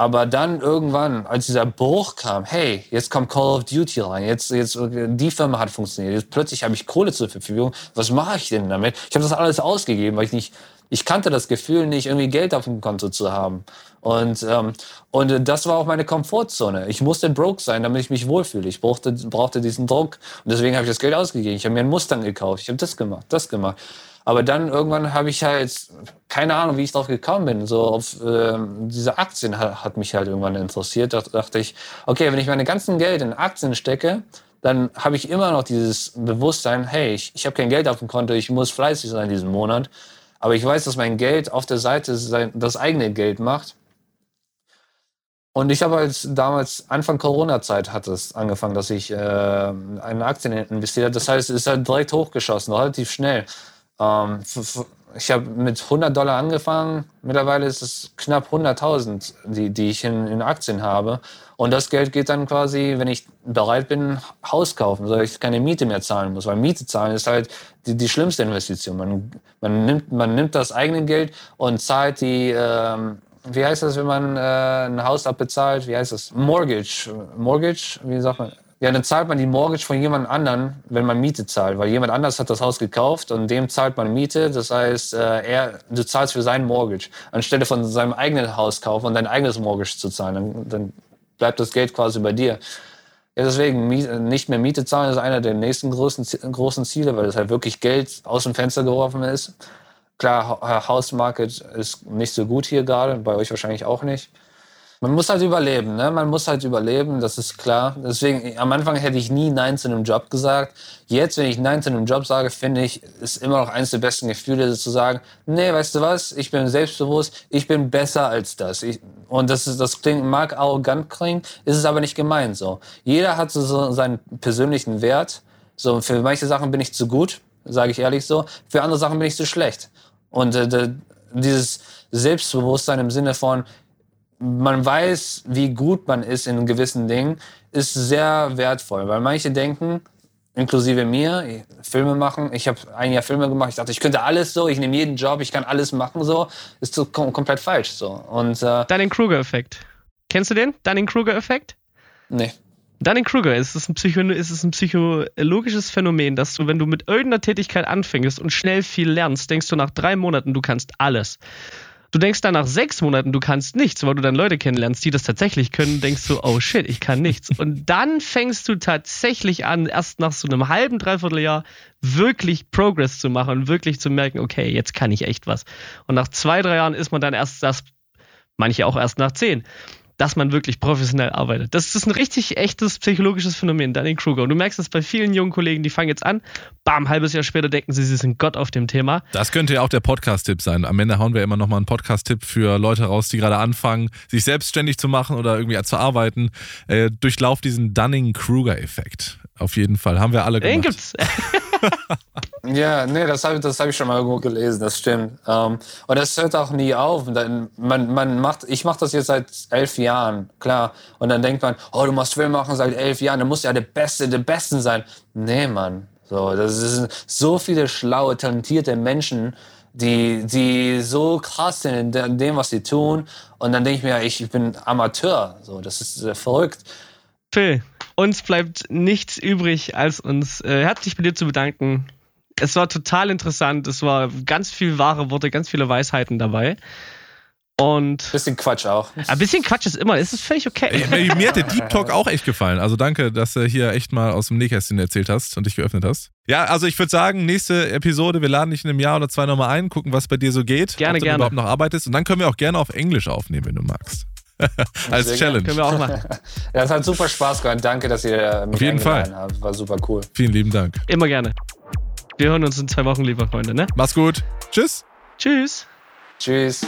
Aber dann irgendwann, als dieser Bruch kam, hey, jetzt kommt Call of Duty rein, jetzt, jetzt die Firma hat funktioniert, jetzt plötzlich habe ich Kohle zur Verfügung. Was mache ich denn damit? Ich habe das alles ausgegeben, weil ich nicht, ich kannte das Gefühl nicht, irgendwie Geld auf dem Konto zu haben. Und, ähm, und das war auch meine Komfortzone. Ich musste broke sein, damit ich mich wohlfühle. Ich brauchte, brauchte diesen Druck. Und deswegen habe ich das Geld ausgegeben. Ich habe mir einen Mustang gekauft. Ich habe das gemacht, das gemacht. Aber dann irgendwann habe ich halt, keine Ahnung, wie ich drauf gekommen bin. So auf ähm, diese Aktien hat, hat mich halt irgendwann interessiert. Da dachte ich, okay, wenn ich meine ganzen Geld in Aktien stecke, dann habe ich immer noch dieses Bewusstsein, hey, ich, ich habe kein Geld auf dem Konto, ich muss fleißig sein diesen Monat. Aber ich weiß, dass mein Geld auf der Seite sein, das eigene Geld macht. Und ich habe halt damals, Anfang Corona-Zeit hat es angefangen, dass ich äh, in Aktien investiert habe. Das heißt, es ist halt direkt hochgeschossen, relativ schnell. Ähm, ich habe mit 100 Dollar angefangen. Mittlerweile ist es knapp 100.000, die, die ich in, in Aktien habe. Und das Geld geht dann quasi, wenn ich bereit bin, Haus kaufen, so dass ich keine Miete mehr zahlen muss. Weil Miete zahlen ist halt die, die schlimmste Investition. Man, man, nimmt, man nimmt das eigene Geld und zahlt die, ähm, wie heißt das, wenn man äh, ein Haus abbezahlt? Wie heißt das? Mortgage. Mortgage, wie sagt man? Ja, dann zahlt man die Mortgage von jemand anderen, wenn man Miete zahlt, weil jemand anders hat das Haus gekauft und dem zahlt man Miete. Das heißt, äh, er, du zahlst für seinen Mortgage, anstelle von seinem eigenen Haus kaufen und dein eigenes Mortgage zu zahlen. Dann, dann bleibt das Geld quasi bei dir. Ja, deswegen nicht mehr Miete zahlen ist einer der nächsten großen, großen Ziele, weil es halt wirklich Geld aus dem Fenster geworfen ist. Klar, House Market ist nicht so gut hier gerade, bei euch wahrscheinlich auch nicht. Man muss halt überleben, ne? Man muss halt überleben, das ist klar. Deswegen, am Anfang hätte ich nie Nein zu einem Job gesagt. Jetzt, wenn ich Nein zu einem Job sage, finde ich, ist immer noch eines der besten Gefühle, zu sagen, nee, weißt du was, ich bin selbstbewusst, ich bin besser als das. Ich, und das, ist, das klingt, mag arrogant klingen, ist es aber nicht gemeint so. Jeder hat so, seinen persönlichen Wert. So, für manche Sachen bin ich zu gut, sage ich ehrlich so. Für andere Sachen bin ich zu schlecht. Und äh, dieses Selbstbewusstsein im Sinne von, man weiß, wie gut man ist in gewissen Dingen, ist sehr wertvoll. Weil manche denken, inklusive mir, Filme machen. Ich habe ein Jahr Filme gemacht. Ich dachte, ich könnte alles so, ich nehme jeden Job, ich kann alles machen so. Ist so kom komplett falsch so. Und äh, Dunning-Kruger-Effekt. Kennst du den? Dunning-Kruger-Effekt? nee. Dunning-Kruger ist es ein, Psycho ist es ein psychologisches Phänomen, dass du, wenn du mit irgendeiner Tätigkeit anfängst und schnell viel lernst, denkst du nach drei Monaten, du kannst alles. Du denkst dann nach sechs Monaten, du kannst nichts, weil du dann Leute kennenlernst, die das tatsächlich können, denkst du, oh shit, ich kann nichts. Und dann fängst du tatsächlich an, erst nach so einem halben, dreiviertel Jahr wirklich Progress zu machen und wirklich zu merken, okay, jetzt kann ich echt was. Und nach zwei, drei Jahren ist man dann erst das, manche auch erst nach zehn dass man wirklich professionell arbeitet. Das ist ein richtig echtes psychologisches Phänomen, Dunning-Kruger. Und du merkst es bei vielen jungen Kollegen, die fangen jetzt an, bam, halbes Jahr später denken sie, sie sind Gott auf dem Thema. Das könnte ja auch der Podcast-Tipp sein. Am Ende hauen wir immer nochmal einen Podcast-Tipp für Leute raus, die gerade anfangen, sich selbstständig zu machen oder irgendwie zu arbeiten. Äh, durchlauf diesen Dunning-Kruger-Effekt. Auf jeden Fall. Haben wir alle gemacht. Den gibt's. ja, nee, das habe das hab ich schon mal irgendwo gelesen, das stimmt. Um, ähm, und das hört auch nie auf. Man, man macht, ich mache das jetzt seit elf Jahren, klar. Und dann denkt man, oh, du machst Film machen seit elf Jahren, dann musst du ja der Beste, der Besten sein. Nee, Mann. So, das sind so viele schlaue, talentierte Menschen, die, die so krass sind in dem, was sie tun. Und dann denke ich mir, ich, ich bin Amateur. So, das ist äh, verrückt. Phil, uns bleibt nichts übrig, als uns äh, herzlich bei dir zu bedanken. Es war total interessant. Es war ganz viel wahre Worte, ganz viele Weisheiten dabei. Und bisschen Quatsch auch. Ein bisschen Quatsch ist immer, es ist völlig okay. Mir, mir hat der Deep Talk auch echt gefallen. Also danke, dass du hier echt mal aus dem Nähkästchen erzählt hast und dich geöffnet hast. Ja, also ich würde sagen, nächste Episode, wir laden dich in einem Jahr oder zwei nochmal ein, gucken, was bei dir so geht. Gerne, ob du gerne. überhaupt noch arbeitest. Und dann können wir auch gerne auf Englisch aufnehmen, wenn du magst. Als Sehr Challenge. Können wir auch machen. ja, es hat super Spaß gemacht. Danke, dass ihr mich Auf jeden Fall. habt. War super cool. Vielen lieben Dank. Immer gerne. Wir hören uns in zwei Wochen, lieber Freunde. Ne? Mach's gut. Tschüss. Tschüss. Tschüss.